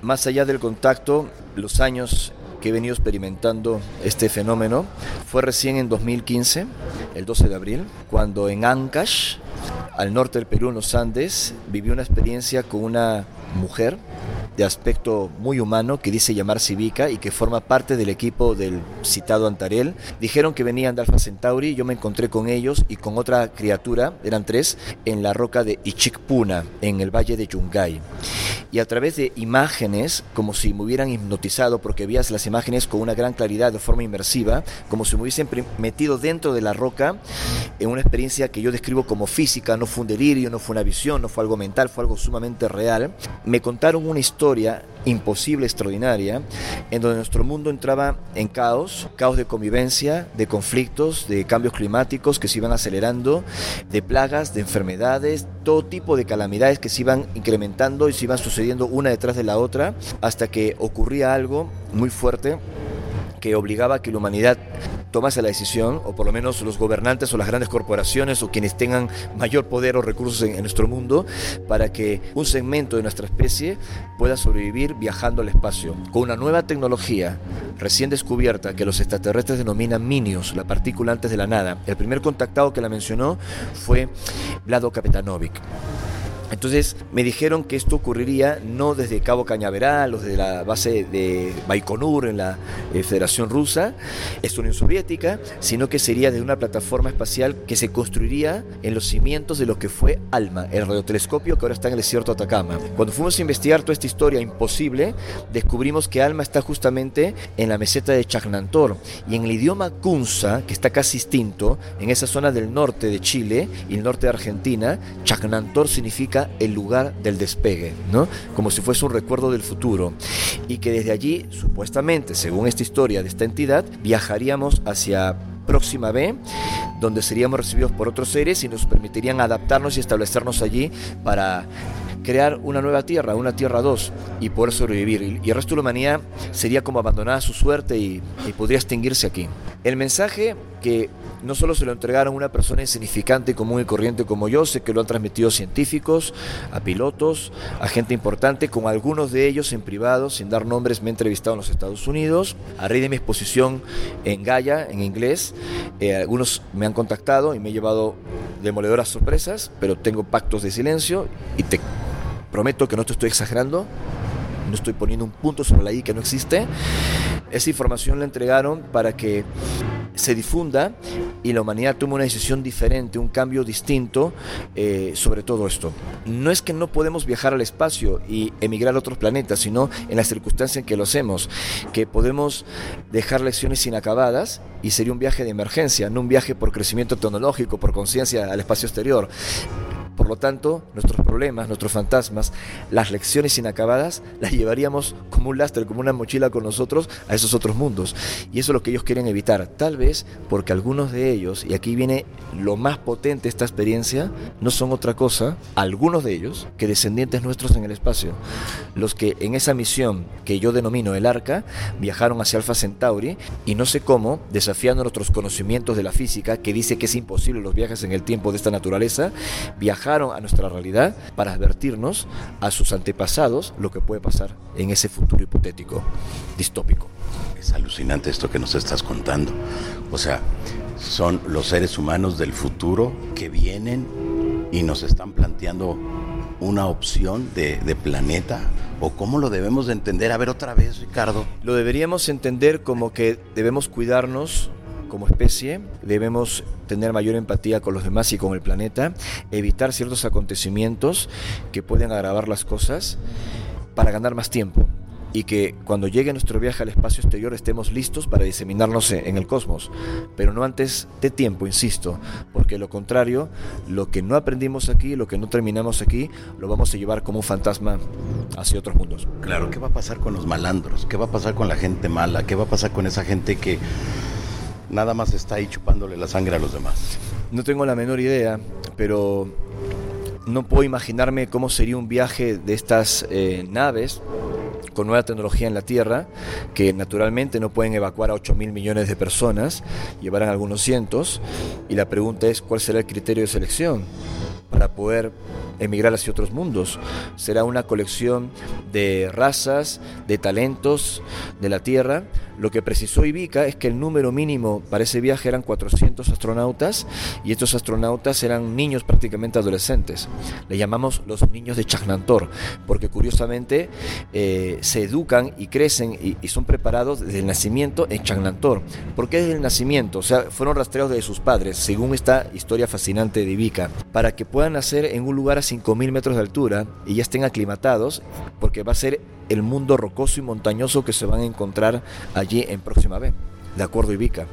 más allá del contacto, los años que he venido experimentando este fenómeno fue recién en 2015, el 12 de abril, cuando en Ancash, al norte del Perú, en los Andes, viví una experiencia con una mujer de aspecto muy humano que dice llamar Civica y que forma parte del equipo del citado Antarel. Dijeron que venían de Alfa Centauri, yo me encontré con ellos y con otra criatura, eran tres, en la roca de Ichikpuna, en el valle de Yungay. Y a través de imágenes, como si me hubieran hipnotizado, porque veías las imágenes con una gran claridad, de forma inmersiva, como si me hubiesen metido dentro de la roca, en una experiencia que yo describo como física, no fue un delirio, no fue una visión, no fue algo mental, fue algo sumamente real. Me contaron una historia imposible, extraordinaria, en donde nuestro mundo entraba en caos, caos de convivencia, de conflictos, de cambios climáticos que se iban acelerando, de plagas, de enfermedades, todo tipo de calamidades que se iban incrementando y se iban sucediendo una detrás de la otra, hasta que ocurría algo muy fuerte que obligaba a que la humanidad tomase la decisión, o por lo menos los gobernantes o las grandes corporaciones o quienes tengan mayor poder o recursos en, nuestro mundo, para que un segmento de nuestra especie pueda sobrevivir viajando al espacio. Con una nueva tecnología recién descubierta que los extraterrestres denominan Minios, la partícula antes de la nada. El primer contactado que la mencionó fue Vlado Kapetanovic. Entonces me dijeron que esto ocurriría no desde Cabo Cañaveral o desde la base de Baikonur en la eh, Federación Rusa, es Unión Soviética, sino que sería de una plataforma espacial que se construiría en los cimientos de lo que fue ALMA, el radiotelescopio que ahora está en el desierto de Atacama. Cuando fuimos a investigar toda esta historia imposible, descubrimos que ALMA está justamente en la meseta de Chagnantor y en el idioma Kunza, que está casi extinto, en esa zona del norte de Chile y el norte de Argentina, Chagnantor significa el lugar del despegue, ¿no? Como si fuese un recuerdo del futuro. Y que desde allí, supuestamente, según esta historia de esta entidad, viajaríamos hacia Próxima B, donde seríamos recibidos por otros seres y nos permitirían adaptarnos y establecernos allí para crear una nueva tierra, una tierra 2, y poder sobrevivir. Y el resto de la humanidad sería como abandonada a su suerte y, y podría extinguirse aquí. El mensaje que no solo se lo entregaron a una persona insignificante, común y corriente como yo, sé que lo han transmitido científicos, a pilotos, a gente importante, con algunos de ellos en privado, sin dar nombres, me he entrevistado en los Estados Unidos, a raíz de mi exposición en Gaia, en inglés, eh, algunos me han contactado y me he llevado demoledoras sorpresas, pero tengo pactos de silencio y te prometo que no te estoy exagerando, no estoy poniendo un punto sobre la I que no existe. Esa información la entregaron para que se difunda y la humanidad tome una decisión diferente, un cambio distinto eh, sobre todo esto. No es que no podemos viajar al espacio y emigrar a otros planetas, sino en las circunstancias en que lo hacemos, que podemos dejar lecciones inacabadas y sería un viaje de emergencia, no un viaje por crecimiento tecnológico, por conciencia al espacio exterior. Por lo tanto, nuestros problemas, nuestros fantasmas, las lecciones inacabadas, las llevaríamos como un lastre, como una mochila con nosotros a esos otros mundos. Y eso es lo que ellos quieren evitar. Tal vez porque algunos de ellos, y aquí viene lo más potente esta experiencia, no son otra cosa, algunos de ellos, que descendientes nuestros en el espacio. Los que en esa misión que yo denomino el Arca, viajaron hacia Alpha Centauri y no sé cómo, desafiando nuestros conocimientos de la física, que dice que es imposible los viajes en el tiempo de esta naturaleza, viajaron a nuestra realidad para advertirnos a sus antepasados lo que puede pasar en ese futuro hipotético, distópico. Es alucinante esto que nos estás contando. O sea, son los seres humanos del futuro que vienen y nos están planteando una opción de, de, planeta? ¿O cómo lo debemos de entender? A ver otra vez, Ricardo. Lo deberíamos entender como que debemos cuidarnos como especie, debemos tener mayor empatía con los demás y con el planeta, evitar ciertos acontecimientos que pueden agravar las cosas para ganar más tiempo y que cuando llegue nuestro viaje al espacio exterior estemos listos para diseminarnos en el cosmos, pero no antes de tiempo, insisto, porque lo contrario, lo que no aprendimos aquí, lo que no terminamos aquí, lo vamos a llevar como un fantasma hacia otros mundos. Claro, ¿qué va a pasar con los malandros? ¿Qué va a pasar con la gente mala? ¿Qué va a pasar con esa gente que nada más está ahí chupándole la sangre a los demás. No tengo la menor idea, pero no puedo imaginarme cómo sería un viaje de estas eh, naves con nueva tecnología en la Tierra, que naturalmente no pueden evacuar a 8 mil millones de personas, llevarán algunos cientos, y la pregunta es cuál será el criterio de selección para poder emigrar hacia otros mundos. Será una colección de razas, de talentos de la Tierra. Lo que precisó Ivica es que el número mínimo para ese viaje eran 400 astronautas y estos astronautas eran niños prácticamente adolescentes. Le llamamos los niños de Chagnantor, porque curiosamente eh, se educan y crecen y, son preparados desde el nacimiento en Chagnantor. ¿Por qué desde el nacimiento? O sea, fueron rastreados de sus padres, según esta historia fascinante de Ivica, para que puedan nacer en un lugar a 5.000 metros de altura y ya estén aclimatados, porque va a ser el mundo rocoso y montañoso que se van a encontrar allí en Próxima B de acuerdo Ivica.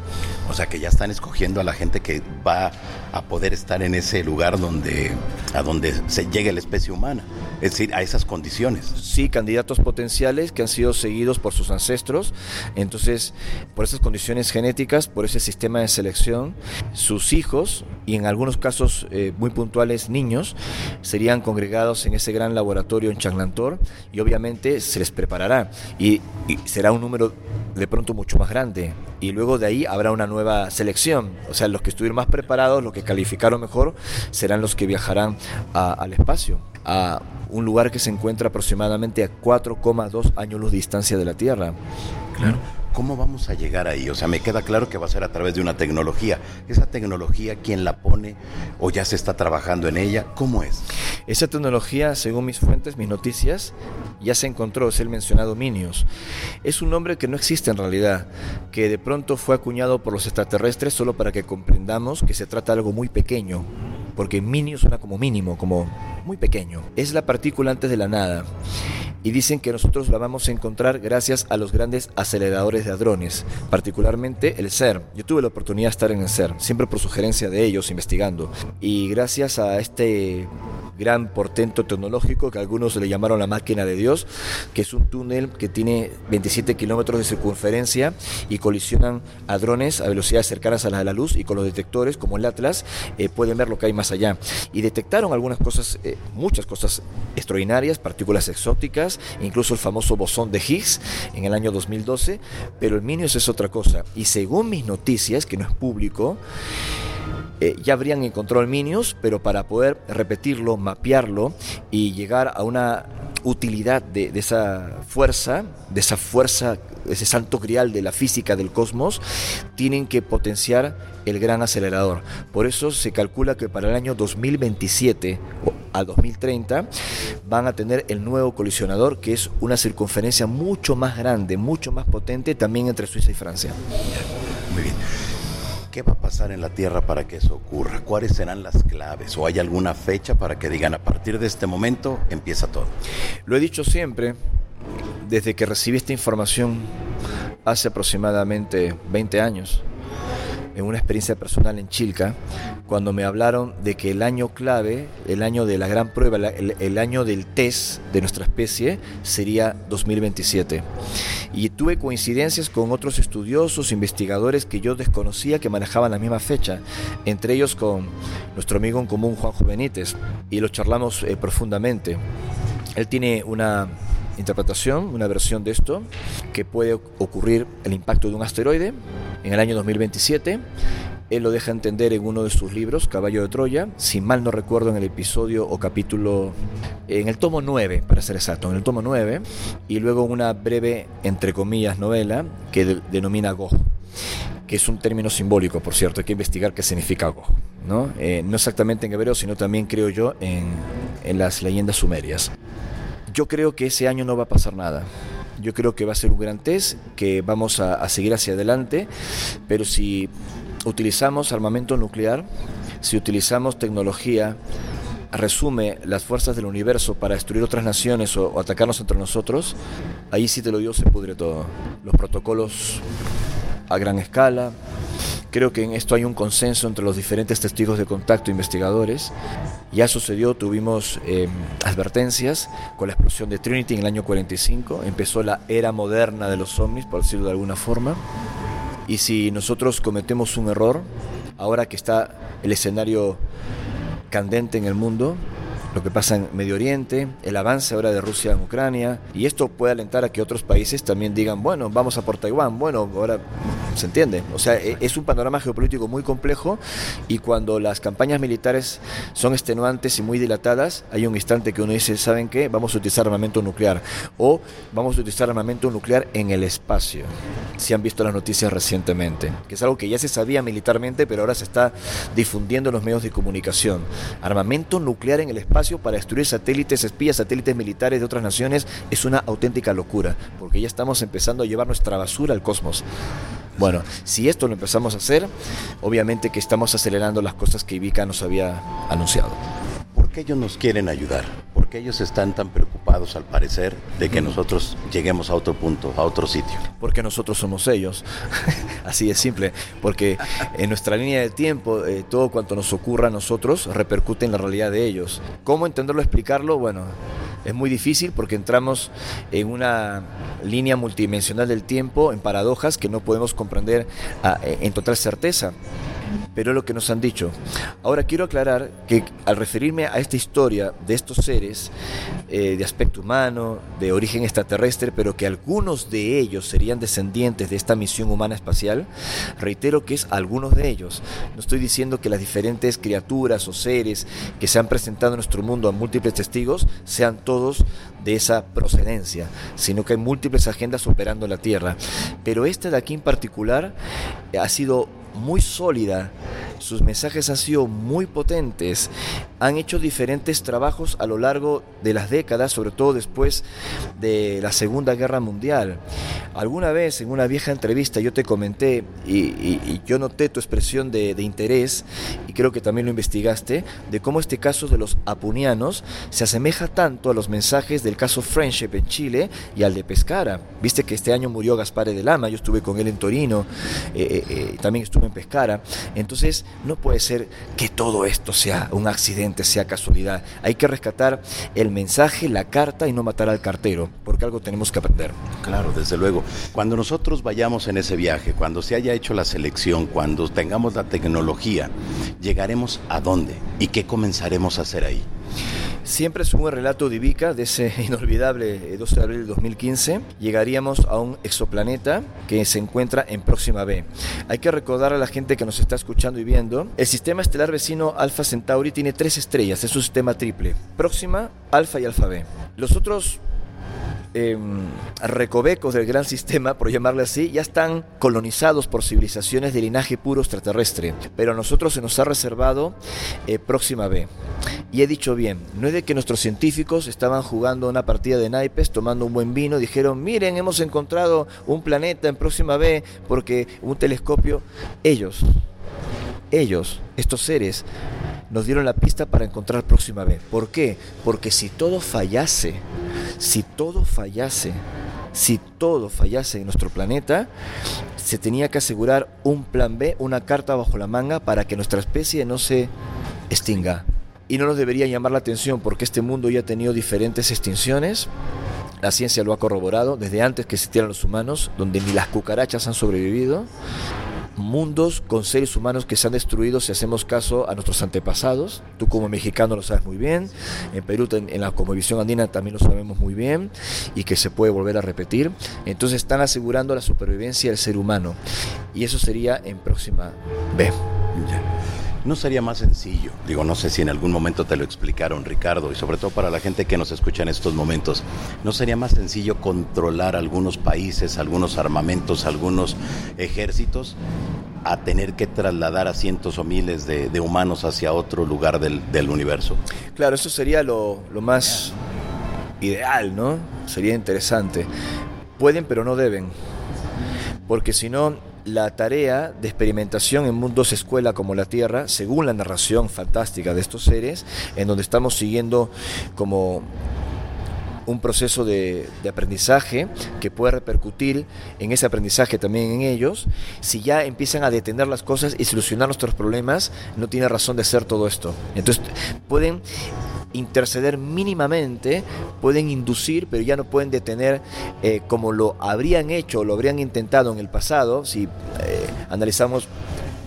O sea que ya están escogiendo a la gente que va a poder estar en ese lugar donde a donde se llegue la especie humana, es decir, a esas condiciones. Sí, candidatos potenciales que han sido seguidos por sus ancestros, entonces por esas condiciones genéticas, por ese sistema de selección, sus hijos y en algunos casos eh, muy puntuales niños serían congregados en ese gran laboratorio en Changlantor y obviamente se les preparará y, y será un número de pronto mucho más grande y luego de ahí habrá una nueva selección. O sea, los que estuvieron más preparados, los que calificaron mejor, serán los que viajarán a, al espacio, a un lugar que se encuentra aproximadamente a 4,2 años luz de distancia de la Tierra. Claro. ¿Cómo vamos a llegar ahí? O sea, me queda claro que va a ser a través de una tecnología. ¿Esa tecnología quién la pone o ya se está trabajando en ella? ¿Cómo es? Esa tecnología, según mis fuentes, mis noticias, ya se encontró, es el mencionado Minios. Es un nombre que no existe en realidad, que de pronto fue acuñado por los extraterrestres solo para que comprendamos que se trata de algo muy pequeño, porque Minios suena como mínimo, como muy pequeño. Es la partícula antes de la nada y dicen que nosotros la vamos a encontrar gracias a los grandes aceleradores de hadrones, particularmente el CER. Yo tuve la oportunidad de estar en el CER, siempre por sugerencia de ellos investigando, y gracias a este gran portento tecnológico que algunos le llamaron la máquina de Dios, que es un túnel que tiene 27 kilómetros de circunferencia y colisionan hadrones a velocidades cercanas a las de la luz y con los detectores como el Atlas eh, pueden ver lo que hay más allá. Y detectaron algunas cosas, eh, muchas cosas extraordinarias, partículas exóticas, incluso el famoso bosón de Higgs en el año 2012, pero el Minios es otra cosa. Y según mis noticias, que no es público, eh, ya habrían encontrado el Minios, pero para poder repetirlo, mapearlo y llegar a una utilidad de, esa fuerza, de esa fuerza, ese santo grial de la física del cosmos, tienen que potenciar el gran acelerador. Por eso se calcula que para el año 2027 a 2030 van a tener el nuevo colisionador, que es una circunferencia mucho más grande, mucho más potente, también entre Suiza y Francia. Muy bien. ¿Qué va a pasar en la Tierra para que eso ocurra? ¿Cuáles serán las claves? ¿O hay alguna fecha para que digan a partir de este momento empieza todo? Lo he dicho siempre, desde que recibí esta información hace aproximadamente 20 años en una experiencia personal en Chilca, cuando me hablaron de que el año clave, el año de la gran prueba, el, año del test de nuestra especie sería 2027. Y tuve coincidencias con otros estudiosos, investigadores que yo desconocía que manejaban la misma fecha, entre ellos con nuestro amigo en común Juanjo Benítez, y lo charlamos eh, profundamente. Él tiene una interpretación, una versión de esto, que puede ocurrir el impacto de un asteroide en el año 2027. Él lo deja entender en uno de sus libros, Caballo de Troya, si mal no recuerdo en el episodio o capítulo, en el tomo 9, para ser exacto, en el tomo 9, y luego una breve, entre comillas, novela que denomina Gojo que es un término simbólico, por cierto, hay que investigar qué significa Gojo, ¿no? Eh, no exactamente en hebreo, sino también, creo yo, en, en las leyendas sumerias. Yo creo que ese año no va a pasar nada. Yo creo que va a ser un gran test, que vamos a, seguir hacia adelante, pero si utilizamos armamento nuclear, si utilizamos tecnología, resume las fuerzas del universo para destruir otras naciones o, atacarnos entre nosotros, ahí sí te lo digo, se pudre todo. Los protocolos a gran escala, Creo que en esto hay un consenso entre los diferentes testigos de contacto e investigadores. Ya sucedió, tuvimos eh, advertencias con la explosión de Trinity en el año 45. Empezó la era moderna de los ovnis, por decirlo de alguna forma. Y si nosotros cometemos un error, ahora que está el escenario candente en el mundo, lo que pasa en Medio Oriente, el avance ahora de Rusia en Ucrania, y esto puede alentar a que otros países también digan, bueno, vamos a por Taiwán, bueno, ahora se entiende. O sea, e, es un panorama geopolítico muy complejo y cuando las campañas militares son extenuantes y muy dilatadas, hay un instante que uno dice, ¿saben qué? Vamos a utilizar armamento nuclear o vamos a utilizar armamento nuclear en el espacio. Si han visto las noticias recientemente, que es algo que ya se sabía militarmente, pero ahora se está difundiendo en los medios de comunicación. Armamento nuclear en el espacio para destruir satélites, espías, satélites militares de otras naciones es una auténtica locura, porque ya estamos empezando a llevar nuestra basura al cosmos. Bueno, si esto lo empezamos a hacer, obviamente que estamos acelerando las cosas que Ivica nos había anunciado. ¿Por qué ellos nos quieren ayudar? ¿Por qué ellos están tan preocupados, al parecer, de que nosotros lleguemos a otro punto, a otro sitio? Porque nosotros somos ellos. Así de simple. Porque en nuestra línea de tiempo, eh, todo cuanto nos ocurra a nosotros repercute en la realidad de ellos. ¿Cómo entenderlo, explicarlo? Bueno, es muy difícil porque entramos en una línea multidimensional del tiempo, en paradojas que no podemos comprender ah, en total certeza pero lo que nos han dicho. Ahora quiero aclarar que al referirme a esta historia de estos seres eh, de aspecto humano, de origen extraterrestre, pero que algunos de ellos serían descendientes de esta misión humana espacial, reitero que es algunos de ellos. No estoy diciendo que las diferentes criaturas o seres que se han presentado en nuestro mundo a múltiples testigos sean todos de esa procedencia, sino que hay múltiples agendas operando en la Tierra. Pero esta de aquí en particular ha sido muy sólida, sus mensajes han sido muy potentes, han hecho diferentes trabajos a lo largo de las décadas, sobre todo después de la Segunda Guerra Mundial. Alguna vez en una vieja entrevista yo te comenté y, yo noté tu expresión de, interés y creo que también lo investigaste, de cómo este caso de los apunianos se asemeja tanto a los mensajes del caso Friendship en Chile y al de Pescara. Viste que este año murió Gaspare de Lama, yo estuve con él en Torino, eh, eh, eh, también estuve en Pescara. Entonces, no puede ser que todo esto sea un accidente, sea casualidad. Hay que rescatar el mensaje, la carta y no matar al cartero, porque algo tenemos que aprender. Claro, desde luego. Cuando nosotros vayamos en ese viaje, cuando se haya hecho la selección, cuando tengamos la tecnología, llegaremos a dónde y qué comenzaremos a hacer ahí. Siempre según el relato de Ivica, de ese inolvidable 12 de abril de 2015, llegaríamos a un exoplaneta que se encuentra en Próxima B. Hay que recordar a la gente que nos está escuchando y viendo, el sistema estelar vecino Alpha Centauri tiene tres estrellas, es un sistema triple, Próxima, Alpha y Alpha B. Los otros eh, recovecos del gran sistema, por llamarle así, ya están colonizados por civilizaciones de linaje puro extraterrestre. Pero a nosotros se nos ha reservado eh, Próxima B. Y he dicho bien, no es de que nuestros científicos estaban jugando una partida de naipes, tomando un buen vino, dijeron, miren, hemos encontrado un planeta en Próxima B porque un telescopio, ellos ellos, estos seres, nos dieron la pista para encontrar próxima vez. ¿Por qué? Porque si todo fallase, si todo fallase, si todo fallase en nuestro planeta, se tenía que asegurar un plan B, una carta bajo la manga para que nuestra especie no se extinga. Y no nos debería llamar la atención porque este mundo ya ha tenido diferentes extinciones. La ciencia lo ha corroborado desde antes que existieran los humanos, donde ni las cucarachas han sobrevivido mundos con seres humanos que se han destruido si hacemos caso a nuestros antepasados. Tú como mexicano lo sabes muy bien, en Perú en, la Comovisión Andina también lo sabemos muy bien y que se puede volver a repetir. Entonces están asegurando la supervivencia del ser humano y eso sería en próxima B. ¿No sería más sencillo? Digo, no sé si en algún momento te lo explicaron, Ricardo, y sobre todo para la gente que nos escucha en estos momentos, ¿no sería más sencillo controlar algunos países, algunos armamentos, algunos ejércitos a tener que trasladar a cientos o miles de, humanos hacia otro lugar del, universo? Claro, eso sería lo, más ideal, ¿no? Sería interesante. Pueden, pero no deben. Porque si no, la tarea de experimentación en mundos escuela como la Tierra, según la narración fantástica de estos seres, en donde estamos siguiendo como un proceso de, aprendizaje que puede repercutir en ese aprendizaje también en ellos, si ya empiezan a detener las cosas y solucionar nuestros problemas, no tiene razón de ser todo esto. Entonces pueden interceder mínimamente, pueden inducir, pero ya no pueden detener eh, como lo habrían hecho o lo habrían intentado en el pasado, si eh, analizamos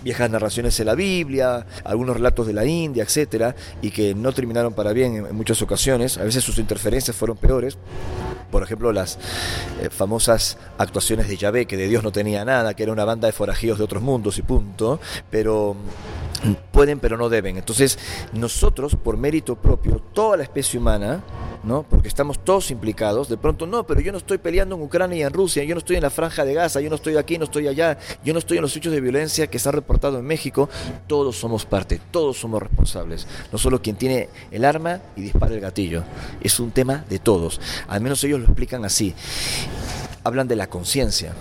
viejas narraciones de la Biblia, algunos relatos de la India, etcétera, y que no terminaron para bien en, muchas ocasiones. A veces sus interferencias fueron peores. Por ejemplo, las eh, famosas actuaciones de Yahvé, que de Dios no tenía nada, que era una banda de forajidos de otros mundos y punto. Pero pueden pero no deben. Entonces nosotros, por mérito propio, toda la especie humana, ¿no? porque estamos todos implicados, de pronto no, pero yo no estoy peleando en Ucrania y en Rusia, yo no estoy en la franja de Gaza, yo no estoy aquí, no estoy allá, yo no estoy en los hechos de violencia que se han reportado en México, todos somos parte, todos somos responsables, no solo quien tiene el arma y dispara el gatillo, es un tema de todos, al menos ellos lo explican así, hablan de la conciencia,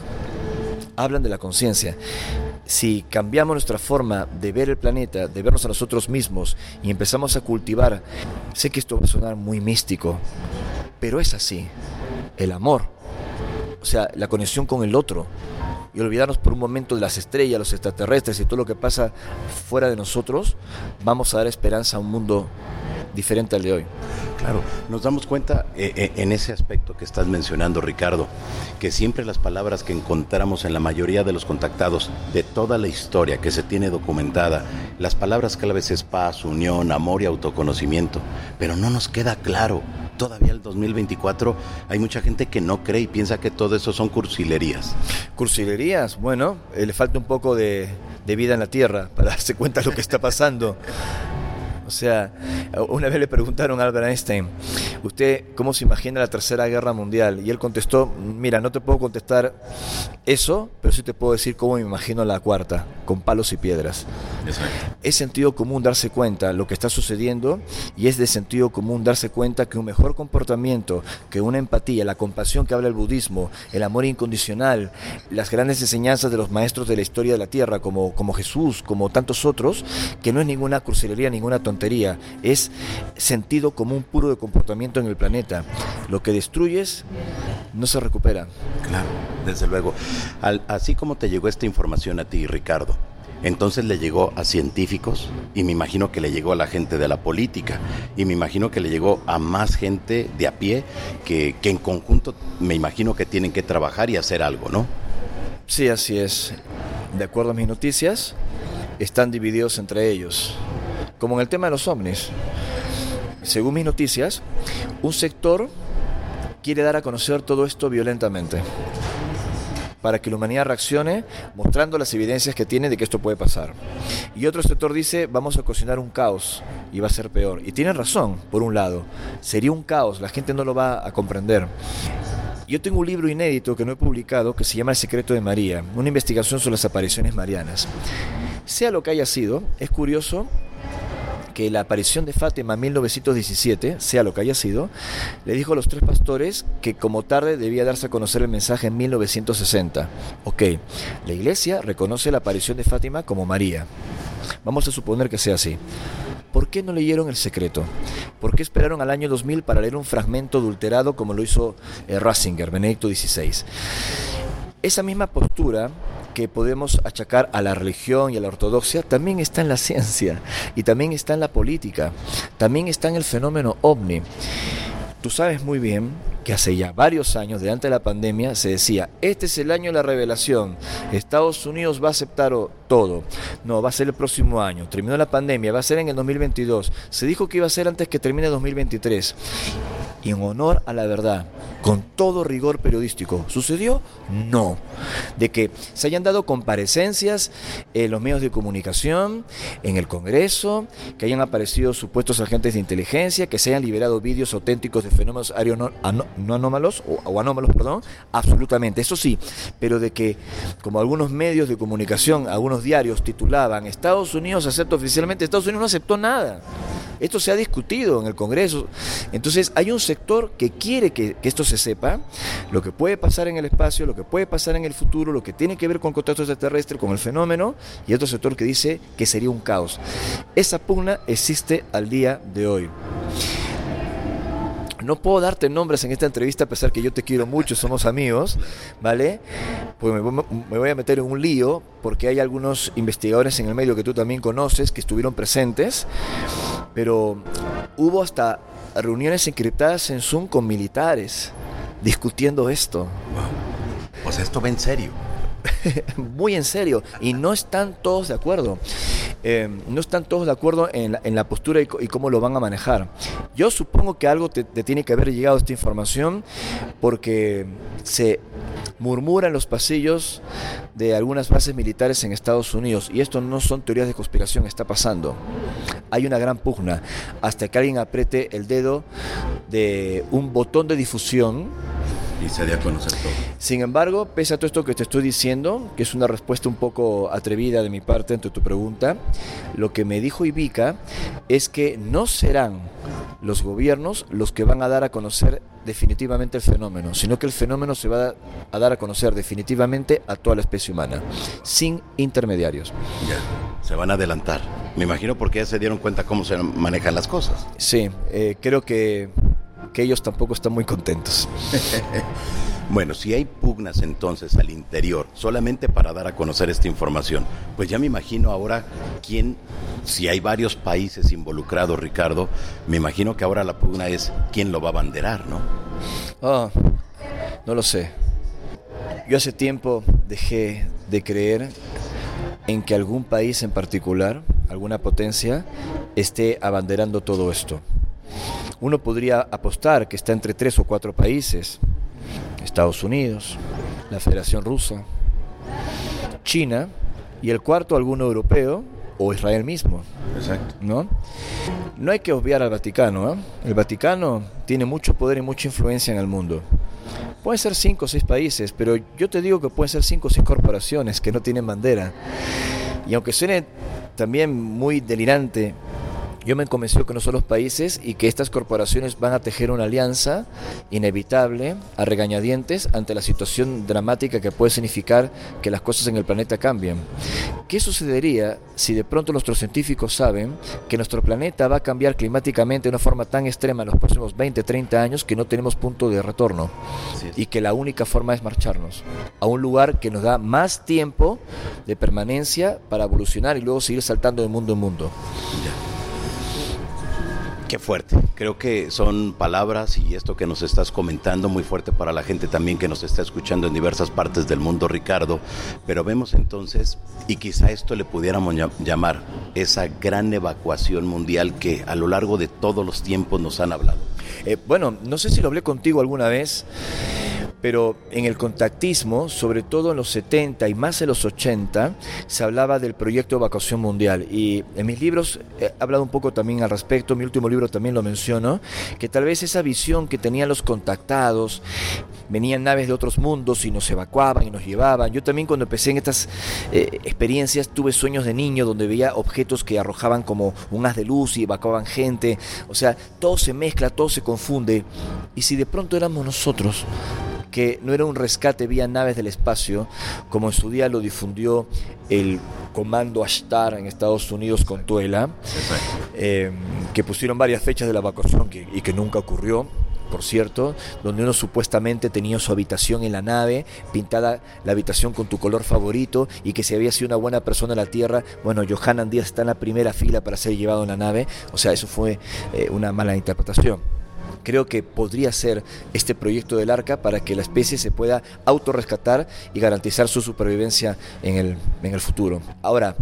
hablan de la conciencia. Si cambiamos nuestra forma de ver el planeta, de vernos a nosotros mismos y empezamos a cultivar, sé que esto va a sonar muy místico, pero es así, el amor, o sea, la conexión con el otro, y olvidarnos por un momento de las estrellas, los extraterrestres y todo lo que pasa fuera de nosotros, vamos a dar esperanza a un mundo diferente al de hoy. Claro, nos damos cuenta eh, eh, en ese aspecto que estás mencionando, Ricardo, que siempre las palabras que encontramos en la mayoría de los contactados de toda la historia que se tiene documentada, las palabras claves es paz, unión, amor y autoconocimiento, pero no nos queda claro. Todavía el 2024 hay mucha gente que no cree y piensa que todo eso son cursilerías. Cursilerías, bueno, eh, le falta un poco de, de vida en la tierra para darse cuenta de lo que está pasando. O sea, una vez le preguntaron a Albert Einstein, ¿usted cómo se imagina la Tercera Guerra Mundial? Y él contestó, mira, no te puedo contestar eso, pero sí te puedo decir cómo me imagino la cuarta, con palos y piedras. Es sentido común darse cuenta lo que está sucediendo y es de sentido común darse cuenta que un mejor comportamiento, que una empatía, la compasión que habla el budismo, el amor incondicional, las grandes enseñanzas de los maestros de la historia de la Tierra, como, como Jesús, como tantos otros, que no es ninguna crucelería, ninguna tontería es sentido común puro de comportamiento en el planeta. Lo que destruyes no se recupera. Claro, desde luego. así como te llegó esta información a ti, Ricardo, entonces le llegó a científicos y me imagino que le llegó a la gente de la política y me imagino que le llegó a más gente de a pie que, que en conjunto me imagino que tienen que trabajar y hacer algo, ¿no? Sí, así es. De acuerdo a mis noticias, están divididos entre ellos como en el tema de los ovnis. Según mis noticias, un sector quiere dar a conocer todo esto violentamente para que la humanidad reaccione mostrando las evidencias que tiene de que esto puede pasar. Y otro sector dice, vamos a cocinar un caos y va a ser peor. Y tienen razón, por un lado, sería un caos, la gente no lo va a comprender. Yo tengo un libro inédito que no he publicado que se llama El secreto de María, una investigación sobre las apariciones marianas. Sea lo que haya sido, es curioso que la aparición de Fátima en 1917, sea lo que haya sido, le dijo a los tres pastores que como tarde debía darse a conocer el mensaje en 1960. Ok, la iglesia reconoce la aparición de Fátima como María. Vamos a suponer que sea así. ¿Por qué no leyeron El Secreto? ¿Por qué esperaron al año 2000 para leer un fragmento adulterado como lo hizo eh, Ratzinger, Benedicto XVI? Esa misma postura que podemos achacar a la religión y a la ortodoxia también está en la ciencia y también está en la política, también está en el fenómeno ovni. Tú sabes muy bien que hace ya varios años, delante de la pandemia, se decía, este es el año de la revelación, Estados Unidos va a aceptar todo. No, va a ser el próximo año. Terminó la pandemia, va a ser en el 2022. Se dijo que iba a ser antes que termine 2023 en honor a la verdad, con todo rigor periodístico. ¿Sucedió? No. De que se hayan dado comparecencias en los medios de comunicación, en el Congreso, que hayan aparecido supuestos agentes de inteligencia, que se hayan liberado vídeos auténticos de fenómenos no anómalos, o, anómalos, perdón, absolutamente, eso sí, pero de que, como algunos medios de comunicación, algunos diarios titulaban, Estados Unidos acepta oficialmente, Estados Unidos no aceptó nada. Esto se ha discutido en el Congreso. Entonces hay un sector que quiere que, esto se sepa, lo que puede pasar en el espacio, lo que puede pasar en el futuro, lo que tiene que ver con contacto extraterrestre, con el fenómeno, y otro sector que dice que sería un caos. Esa pugna existe al día de hoy. No puedo darte nombres en esta entrevista a pesar que yo te quiero mucho, somos amigos, ¿vale? Pues me, voy a meter en un lío porque hay algunos investigadores en el medio que tú también conoces que estuvieron presentes, pero hubo hasta reuniones encriptadas en Zoom con militares discutiendo esto. Pues esto va en serio. Muy en serio. Y no están todos de acuerdo. Eh, no están todos de acuerdo en la, postura y, cómo lo van a manejar. Yo supongo que algo te, tiene que haber llegado esta información porque se murmura en los pasillos de algunas bases militares en Estados Unidos y esto no son teorías de conspiración, está pasando. Hay una gran pugna hasta que alguien apriete el dedo de un botón de difusión y se dé a conocer todo. Sin embargo, pese a todo esto que te estoy diciendo, que es una respuesta un poco atrevida de mi parte ante tu pregunta, lo que me dijo Ivica es que no serán los gobiernos los que van a dar a conocer definitivamente el fenómeno, sino que el fenómeno se va a dar a conocer definitivamente a toda la especie humana, sin intermediarios. Ya, se van a adelantar. Me imagino porque ya se dieron cuenta cómo se manejan las cosas. Sí, eh, creo que que ellos tampoco están muy contentos. Bueno, si hay pugnas entonces al interior, solamente para dar a conocer esta información, pues ya me imagino ahora quién, si hay varios países involucrados, Ricardo, me imagino que ahora la pugna es quién lo va a banderar, ¿no? Ah, no lo sé. Yo hace tiempo dejé de creer en que algún país en particular, alguna potencia, esté abanderando todo esto. Uno podría apostar que está entre tres o cuatro países. Estados Unidos, la Federación Rusa, China y el cuarto alguno europeo o Israel mismo. Exacto. ¿no? no hay que obviar al Vaticano. ¿eh? El Vaticano tiene mucho poder y mucha influencia en el mundo. Pueden ser cinco o seis países, pero yo te digo que pueden ser cinco o seis corporaciones que no tienen bandera. Y aunque suene también muy delirante, yo me convencí que no son los países y que estas corporaciones van a tejer una alianza inevitable a regañadientes ante la situación dramática que puede significar que las cosas en el planeta cambien. ¿Qué sucedería si de pronto nuestros científicos saben que nuestro planeta va a cambiar climáticamente de una forma tan extrema en los próximos 20, 30 años que no tenemos punto de retorno y que la única forma es marcharnos a un lugar que nos da más tiempo de permanencia para evolucionar y luego seguir saltando de mundo en mundo? Qué fuerte. Creo que son palabras y esto que nos estás comentando muy fuerte para la gente también que nos está escuchando en diversas partes del mundo, Ricardo. Pero vemos entonces, y quizá esto le pudiéramos llamar esa gran evacuación mundial que a lo largo de todos los tiempos nos han hablado. Eh, bueno, no sé si lo hablé contigo alguna vez pero en el contactismo, sobre todo en los 70 y más en los 80, se hablaba del proyecto de evacuación mundial. Y en mis libros he hablado un poco también al respecto, mi último libro también lo menciono, que tal vez esa visión que tenían los contactados, venían naves de otros mundos y nos evacuaban y nos llevaban. Yo también cuando empecé en estas eh, experiencias tuve sueños de niño donde veía objetos que arrojaban como un haz de luz y evacuaban gente. O sea, todo se mezcla, todo se confunde. Y si de pronto éramos nosotros, que no era un rescate vía naves del espacio, como en su día lo difundió el comando Ashtar en Estados Unidos con Tuela, eh, que pusieron varias fechas de la evacuación y que nunca ocurrió por cierto, donde uno supuestamente tenía su habitación en la nave, pintada la habitación con tu color favorito y que si había sido una buena persona en la Tierra, bueno, Johanan Díaz está en la primera fila para ser llevado en la nave, o sea, eso fue eh, una mala interpretación creo que podría ser este proyecto del arca para que la especie se pueda autorrescatar y garantizar su supervivencia en el, en el futuro. Ahora,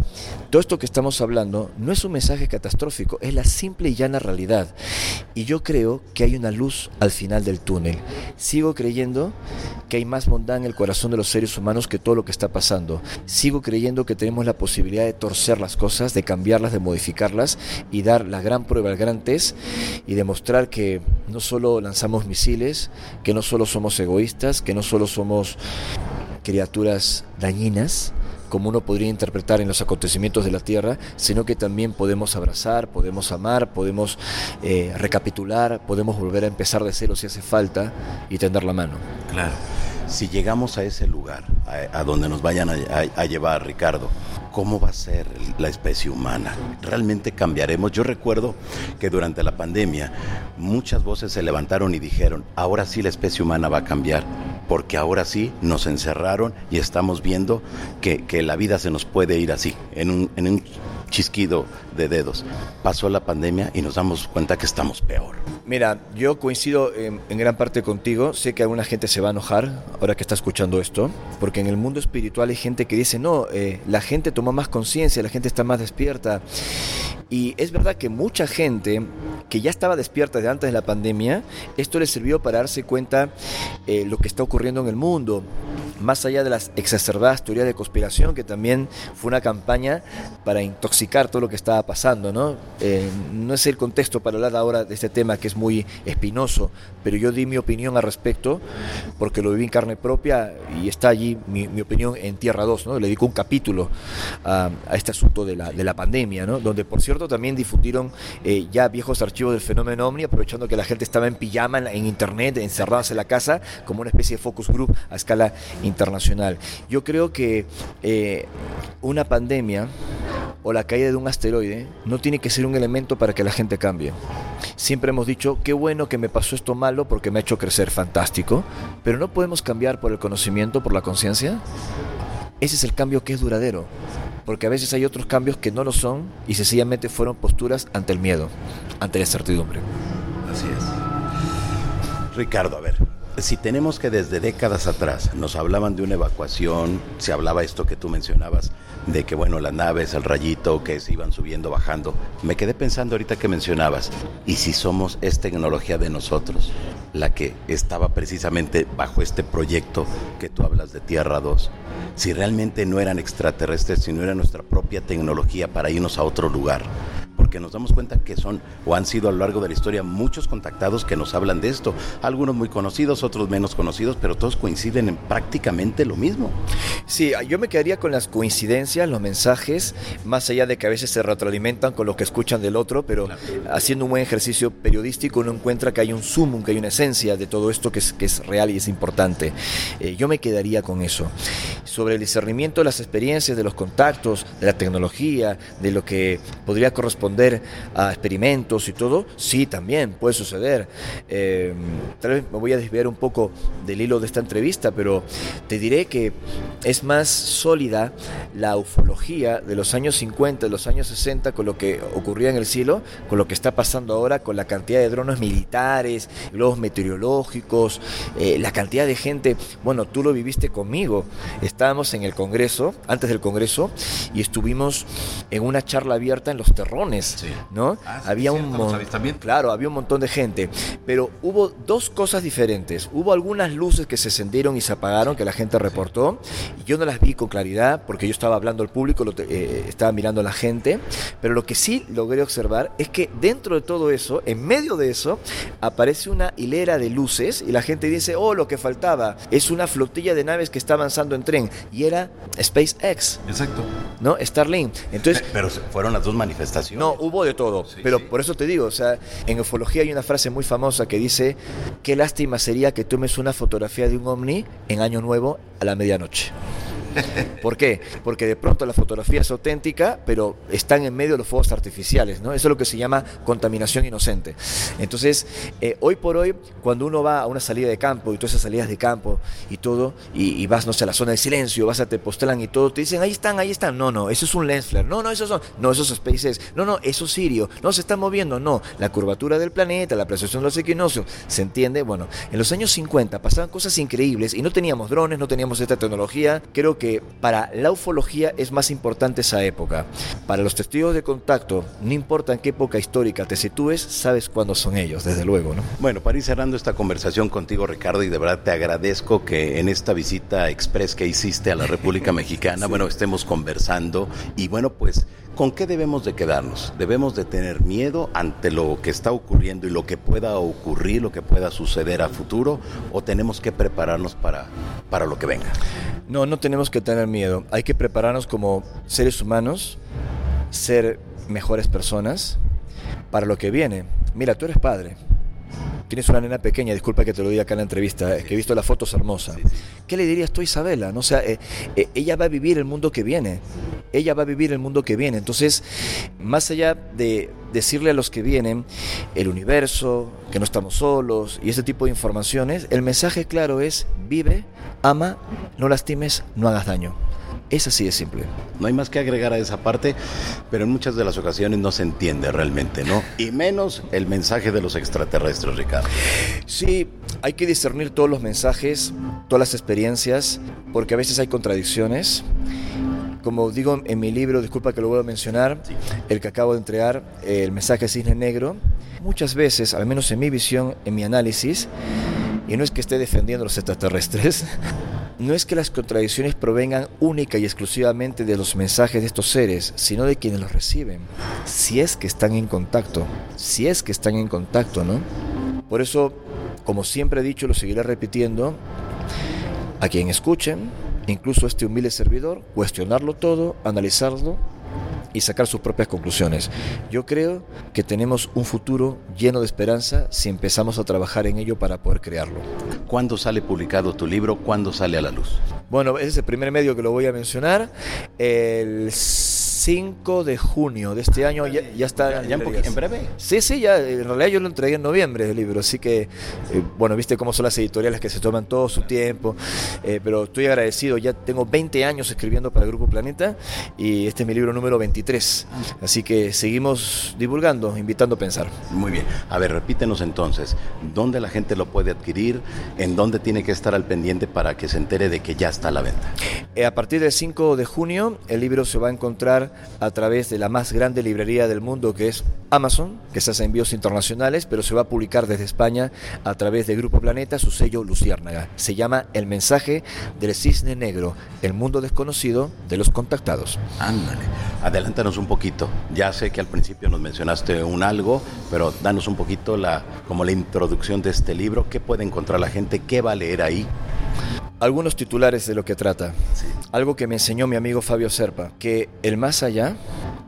todo esto que estamos hablando no es un mensaje catastrófico, es la simple y llana realidad. Y yo creo que hay una luz al final del túnel. Sigo creyendo que hay más bondad en el corazón de los seres humanos que todo lo que está pasando. Sigo creyendo que tenemos la posibilidad de torcer las cosas, de cambiarlas, de modificarlas y dar la gran prueba, el gran test y demostrar que no solo lanzamos misiles, que no solo somos egoístas, que no solo somos criaturas dañinas, como uno podría interpretar en los acontecimientos de la Tierra, sino que también podemos abrazar, podemos amar, podemos eh, recapitular, podemos volver a empezar de cero si hace falta y tender la mano. Claro. Si llegamos a ese lugar, a, donde nos vayan a llevar, Ricardo, cómo va a ser la especie humana. ¿Realmente cambiaremos? Yo recuerdo que durante la pandemia muchas voces se levantaron y dijeron, ahora sí la especie humana va a cambiar, porque ahora sí nos encerraron y estamos viendo que, la vida se nos puede ir así, en un, en un chisquido de dedos. Pasó la pandemia y nos damos cuenta que estamos peor. Mira, yo coincido en, gran parte contigo. Sé que alguna gente se va a enojar ahora que está escuchando esto, porque en el mundo espiritual hay gente que dice, no, eh, la gente toma más conciencia, la gente está más despierta. Y es verdad que mucha gente que ya estaba despierta de antes de la pandemia, esto le sirvió para darse cuenta eh, lo que está ocurriendo en el mundo, más allá de las exacerbadas teorías de conspiración, que también fue una campaña para intoxicar todo lo que estaba pasando. ¿no? Eh, no es el contexto para hablar ahora de este tema que es muy espinoso, pero yo di mi opinión al respecto porque lo viví en carne propia y está allí mi, opinión en Tierra 2. ¿no? Le dedico un capítulo a, este asunto de la, de la pandemia, ¿no? donde por cierto también difundieron eh, ya viejos archivos del fenómeno OVNI, aprovechando que la gente estaba en pijama en, internet, encerradas en la casa, como una especie de focus group a escala internacional. Yo creo que eh, una pandemia o la caída de un asteroide no tiene que ser un elemento para que la gente cambie. Siempre hemos dicho, qué bueno que me pasó esto malo porque me ha hecho crecer, fantástico, pero no podemos cambiar por el conocimiento, por la conciencia. Ese es el cambio que es duradero, porque a veces hay otros cambios que no lo son y sencillamente fueron posturas ante el miedo, ante la incertidumbre. Así es. Ricardo, a ver, si tenemos que desde décadas atrás nos hablaban de una evacuación, se hablaba esto que tú mencionabas, de que bueno, las naves, el rayito, que se iban subiendo, bajando, me quedé pensando ahorita que mencionabas, ¿y si somos es tecnología de nosotros, la que estaba precisamente bajo este proyecto que tú hablas de Tierra 2? Si realmente no eran extraterrestres, si no era nuestra propia tecnología para irnos a otro lugar porque nos damos cuenta que son o han sido a lo largo de la historia muchos contactados que nos hablan de esto, algunos muy conocidos, otros menos conocidos, pero todos coinciden en prácticamente lo mismo. Sí, yo me quedaría con las coincidencias, los mensajes, más allá de que a veces se retroalimentan con lo que escuchan del otro, pero haciendo un buen ejercicio periodístico uno encuentra que hay un sumum, que hay una esencia de todo esto que es, que es real y es importante. Eh, yo me quedaría con eso. Sobre el discernimiento de las experiencias, de los contactos, de la tecnología, de lo que podría corresponder a experimentos y todo, sí, también puede suceder. Eh, tal vez me voy a desviar un poco del hilo de esta entrevista, pero te diré que es más sólida la ufología de los años 50, de los años 60, con lo que ocurría en el cielo, con lo que está pasando ahora, con la cantidad de drones militares, globos meteorológicos, eh, la cantidad de gente. Bueno, tú lo viviste conmigo. Estábamos en el Congreso, antes del Congreso, y estuvimos en una charla abierta en los terrones ¿no? Ah, había un claro, había un montón de gente, pero hubo dos cosas diferentes. Hubo algunas luces que se encendieron y se apagaron que la gente reportó y yo no las vi con claridad porque yo estaba hablando al público, lo, eh, estaba mirando a la gente, pero lo que sí logré observar es que dentro de todo eso, en medio de eso, aparece una hilera de luces y la gente dice, "Oh, lo que faltaba es una flotilla de naves que está avanzando en tren" y era SpaceX. Exacto. ¿No? Starlink. Entonces, pero fueron las dos manifestaciones. No, hubo de todo. pero por eso te digo, o sea, en ufología hay una frase muy famosa que dice, qué lástima sería que tomes una fotografía de un ovni en Año Nuevo a la medianoche. ¿Por qué? Porque de pronto la fotografía es auténtica, pero están en medio de los fuegos artificiales, ¿no? Eso es lo que se llama contaminación inocente. Entonces, eh, hoy por hoy, cuando uno va a una salida de campo y todas esas salidas de campo y todo, y, vas, no sé, a la zona de silencio, vas a te postelan y todo, te dicen, ahí están, ahí están. No, no, eso es un lens flare. No, no, esos son, no, esos spaces. No, no, eso es Sirio. No, se está moviendo. No, la curvatura del planeta, la precesión de los equinoccios, ¿se entiende? Bueno, en los años 50 pasaban cosas increíbles y no teníamos drones, no teníamos esta tecnología. Creo que para la ufología es más importante esa época. Para los testigos de contacto, no importa en qué época histórica te sitúes, sabes cuándo son ellos, desde luego. ¿no? Bueno, para ir cerrando esta conversación contigo, Ricardo, y de verdad te agradezco que en esta visita express que hiciste a la República Mexicana, bueno, estemos conversando y bueno, pues ¿Con qué debemos de quedarnos? ¿Debemos de tener miedo ante lo que está ocurriendo y lo que pueda ocurrir, lo que pueda suceder a futuro? ¿O tenemos que prepararnos para, para lo que venga? No, no tenemos que tener miedo. Hay que prepararnos como seres humanos, ser mejores personas para lo que viene. Mira, tú eres padre tienes una nena pequeña, disculpa que te lo diga acá en la entrevista, que he visto las fotos hermosas. ¿Qué le dirías tú a Isabela? ¿No? O sea, eh, eh, ella va a vivir el mundo que viene. Ella va a vivir el mundo que viene. Entonces, más allá de decirle a los que vienen el universo, que no estamos solos y ese tipo de informaciones, el mensaje claro es vive, ama, no lastimes, no hagas daño. Es así de simple. No hay más que agregar a esa parte, pero en muchas de las ocasiones no se entiende realmente, ¿no? Y menos el mensaje de los extraterrestres, Ricardo. Sí, hay que discernir todos los mensajes, todas las experiencias, porque a veces hay contradicciones. Como digo en mi libro, disculpa que lo vuelvo a mencionar, el que acabo de entregar, el mensaje Cisne Negro, muchas veces, al menos en mi visión, en mi análisis, y no es que esté defendiendo a los extraterrestres, no es que las contradicciones provengan única y exclusivamente de los mensajes de estos seres, sino de quienes los reciben, si es que están en contacto, si es que están en contacto, ¿no? Por eso, como siempre he dicho, lo seguiré repitiendo, a quien escuchen, incluso este humilde servidor, cuestionarlo todo, analizarlo y sacar sus propias conclusiones. Yo creo que tenemos un futuro lleno de esperanza si empezamos a trabajar en ello para poder crearlo. ¿Cuándo sale publicado tu libro? ¿Cuándo sale a la luz? Bueno, ese es el primer medio que lo voy a mencionar. El 5 de junio de este año ya, está ya, en, breve. Sí, sí, ya en realidad yo lo entregué en noviembre el libro, así que eh, bueno, viste cómo son las editoriales que se toman todo su tiempo, eh, pero estoy agradecido, ya tengo 20 años escribiendo para el Grupo Planeta y este es mi libro número 23, así que seguimos divulgando, invitando a pensar. Muy bien, a ver, repítenos entonces, ¿dónde la gente lo puede adquirir? ¿En dónde tiene que estar al pendiente para que se entere de que ya está a la venta? Eh, a partir del 5 de junio el libro se va a encontrar a través de la más grande librería del mundo que es Amazon, que se hace envíos internacionales, pero se va a publicar desde España a través de Grupo Planeta, su sello Luciérnaga. Se llama El mensaje del cisne negro, el mundo desconocido de los contactados. Ándale, adelántanos un poquito. Ya sé que al principio nos mencionaste un algo, pero danos un poquito la como la introducción de este libro, qué puede encontrar la gente, qué va a leer ahí algunos titulares de lo que trata. Algo que me enseñó mi amigo Fabio Serpa, que el más allá,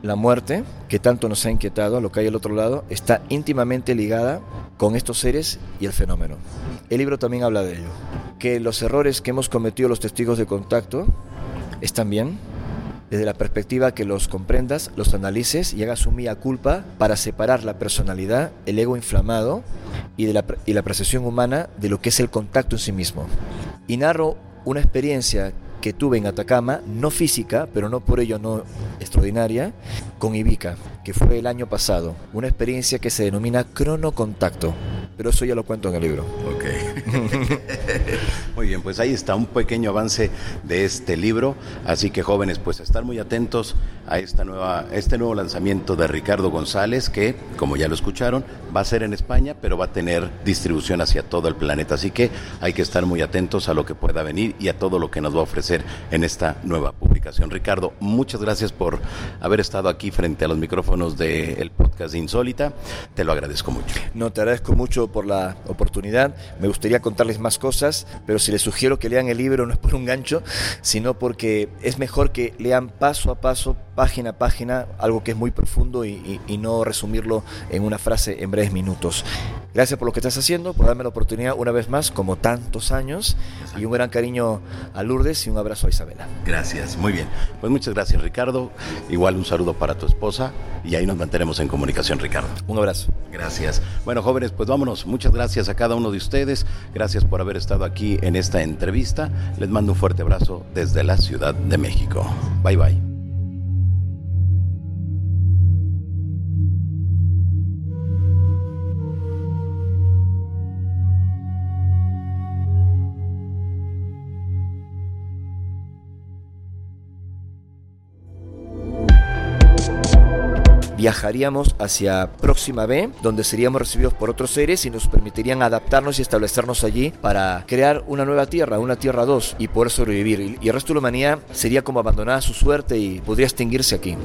la muerte, que tanto nos ha inquietado, lo que hay al otro lado, está íntimamente ligada con estos seres y el fenómeno. El libro también habla de ello, que los errores que hemos cometido los testigos de contacto están bien, desde la perspectiva que los comprendas, los analices y hagas un mía culpa para separar la personalidad, el ego inflamado y, de la, y la percepción humana de lo que es el contacto en sí mismo. Y narro una experiencia que tuve en Atacama, no física, pero no por ello no extraordinaria, con Ibica, que fue el año pasado. Una experiencia que se denomina cronocontacto, pero eso ya lo cuento en el libro. Ok. muy bien, pues ahí está un pequeño avance de este libro, así que jóvenes, pues estar muy atentos a esta nueva, este nuevo lanzamiento de Ricardo González, que, como ya lo escucharon, va a ser en España, pero va a tener distribución hacia todo el planeta, así que hay que estar muy atentos a lo que pueda venir y a todo lo que nos va a ofrecer en esta nueva publicación. Ricardo, muchas gracias por haber estado aquí frente a los micrófonos del podcast podcast Insólita. Te lo agradezco mucho. No, te agradezco mucho por la oportunidad. Me gustaría contarles más cosas, pero si les sugiero que lean el libro no es por un gancho, sino porque es mejor que lean paso a paso, página a página, algo que es muy profundo y, y no resumirlo en una frase en breves minutos. Gracias por lo que estás haciendo, por darme la oportunidad una vez más, como tantos años, y un gran cariño a Lourdes y un abrazo a Isabela. Gracias, muy bien. Pues muchas gracias Ricardo, igual un saludo para tu esposa y ahí nos mantenemos en comunicación Ricardo. Un abrazo. Gracias. Bueno jóvenes, pues vámonos. Muchas gracias a cada uno de ustedes, gracias por haber estado aquí en esta entrevista. Les mando un fuerte abrazo desde la Ciudad de México. Bye bye. Viajaríamos hacia Próxima B, donde seríamos recibidos por otros seres y nos permitirían adaptarnos y establecernos allí para crear una nueva tierra, una tierra 2 y poder sobrevivir. Y el resto de la humanidad sería como abandonada su suerte y podría extinguirse aquí.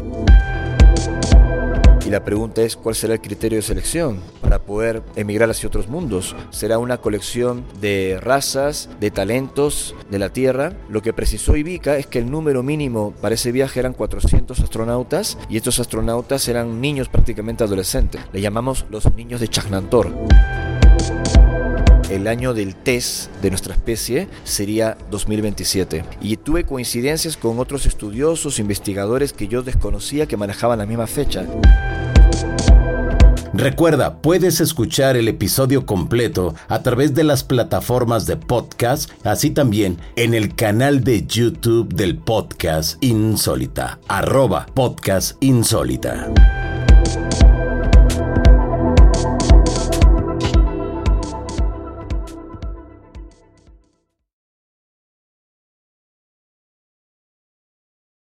La pregunta es, ¿cuál será el criterio de selección para poder emigrar hacia otros mundos? ¿Será una colección de razas, de talentos de la Tierra? Lo que precisó Ivica es que el número mínimo para ese viaje eran 400 astronautas y estos astronautas eran niños prácticamente adolescentes. Le llamamos los niños de Chagnantor el año del test de nuestra especie sería 2027. Y tuve coincidencias con otros estudiosos, investigadores que yo desconocía que manejaban la misma fecha. Recuerda, puedes escuchar el episodio completo a través de las plataformas de podcast, así también en el canal de YouTube del podcast Insólita, arroba podcast Insólita.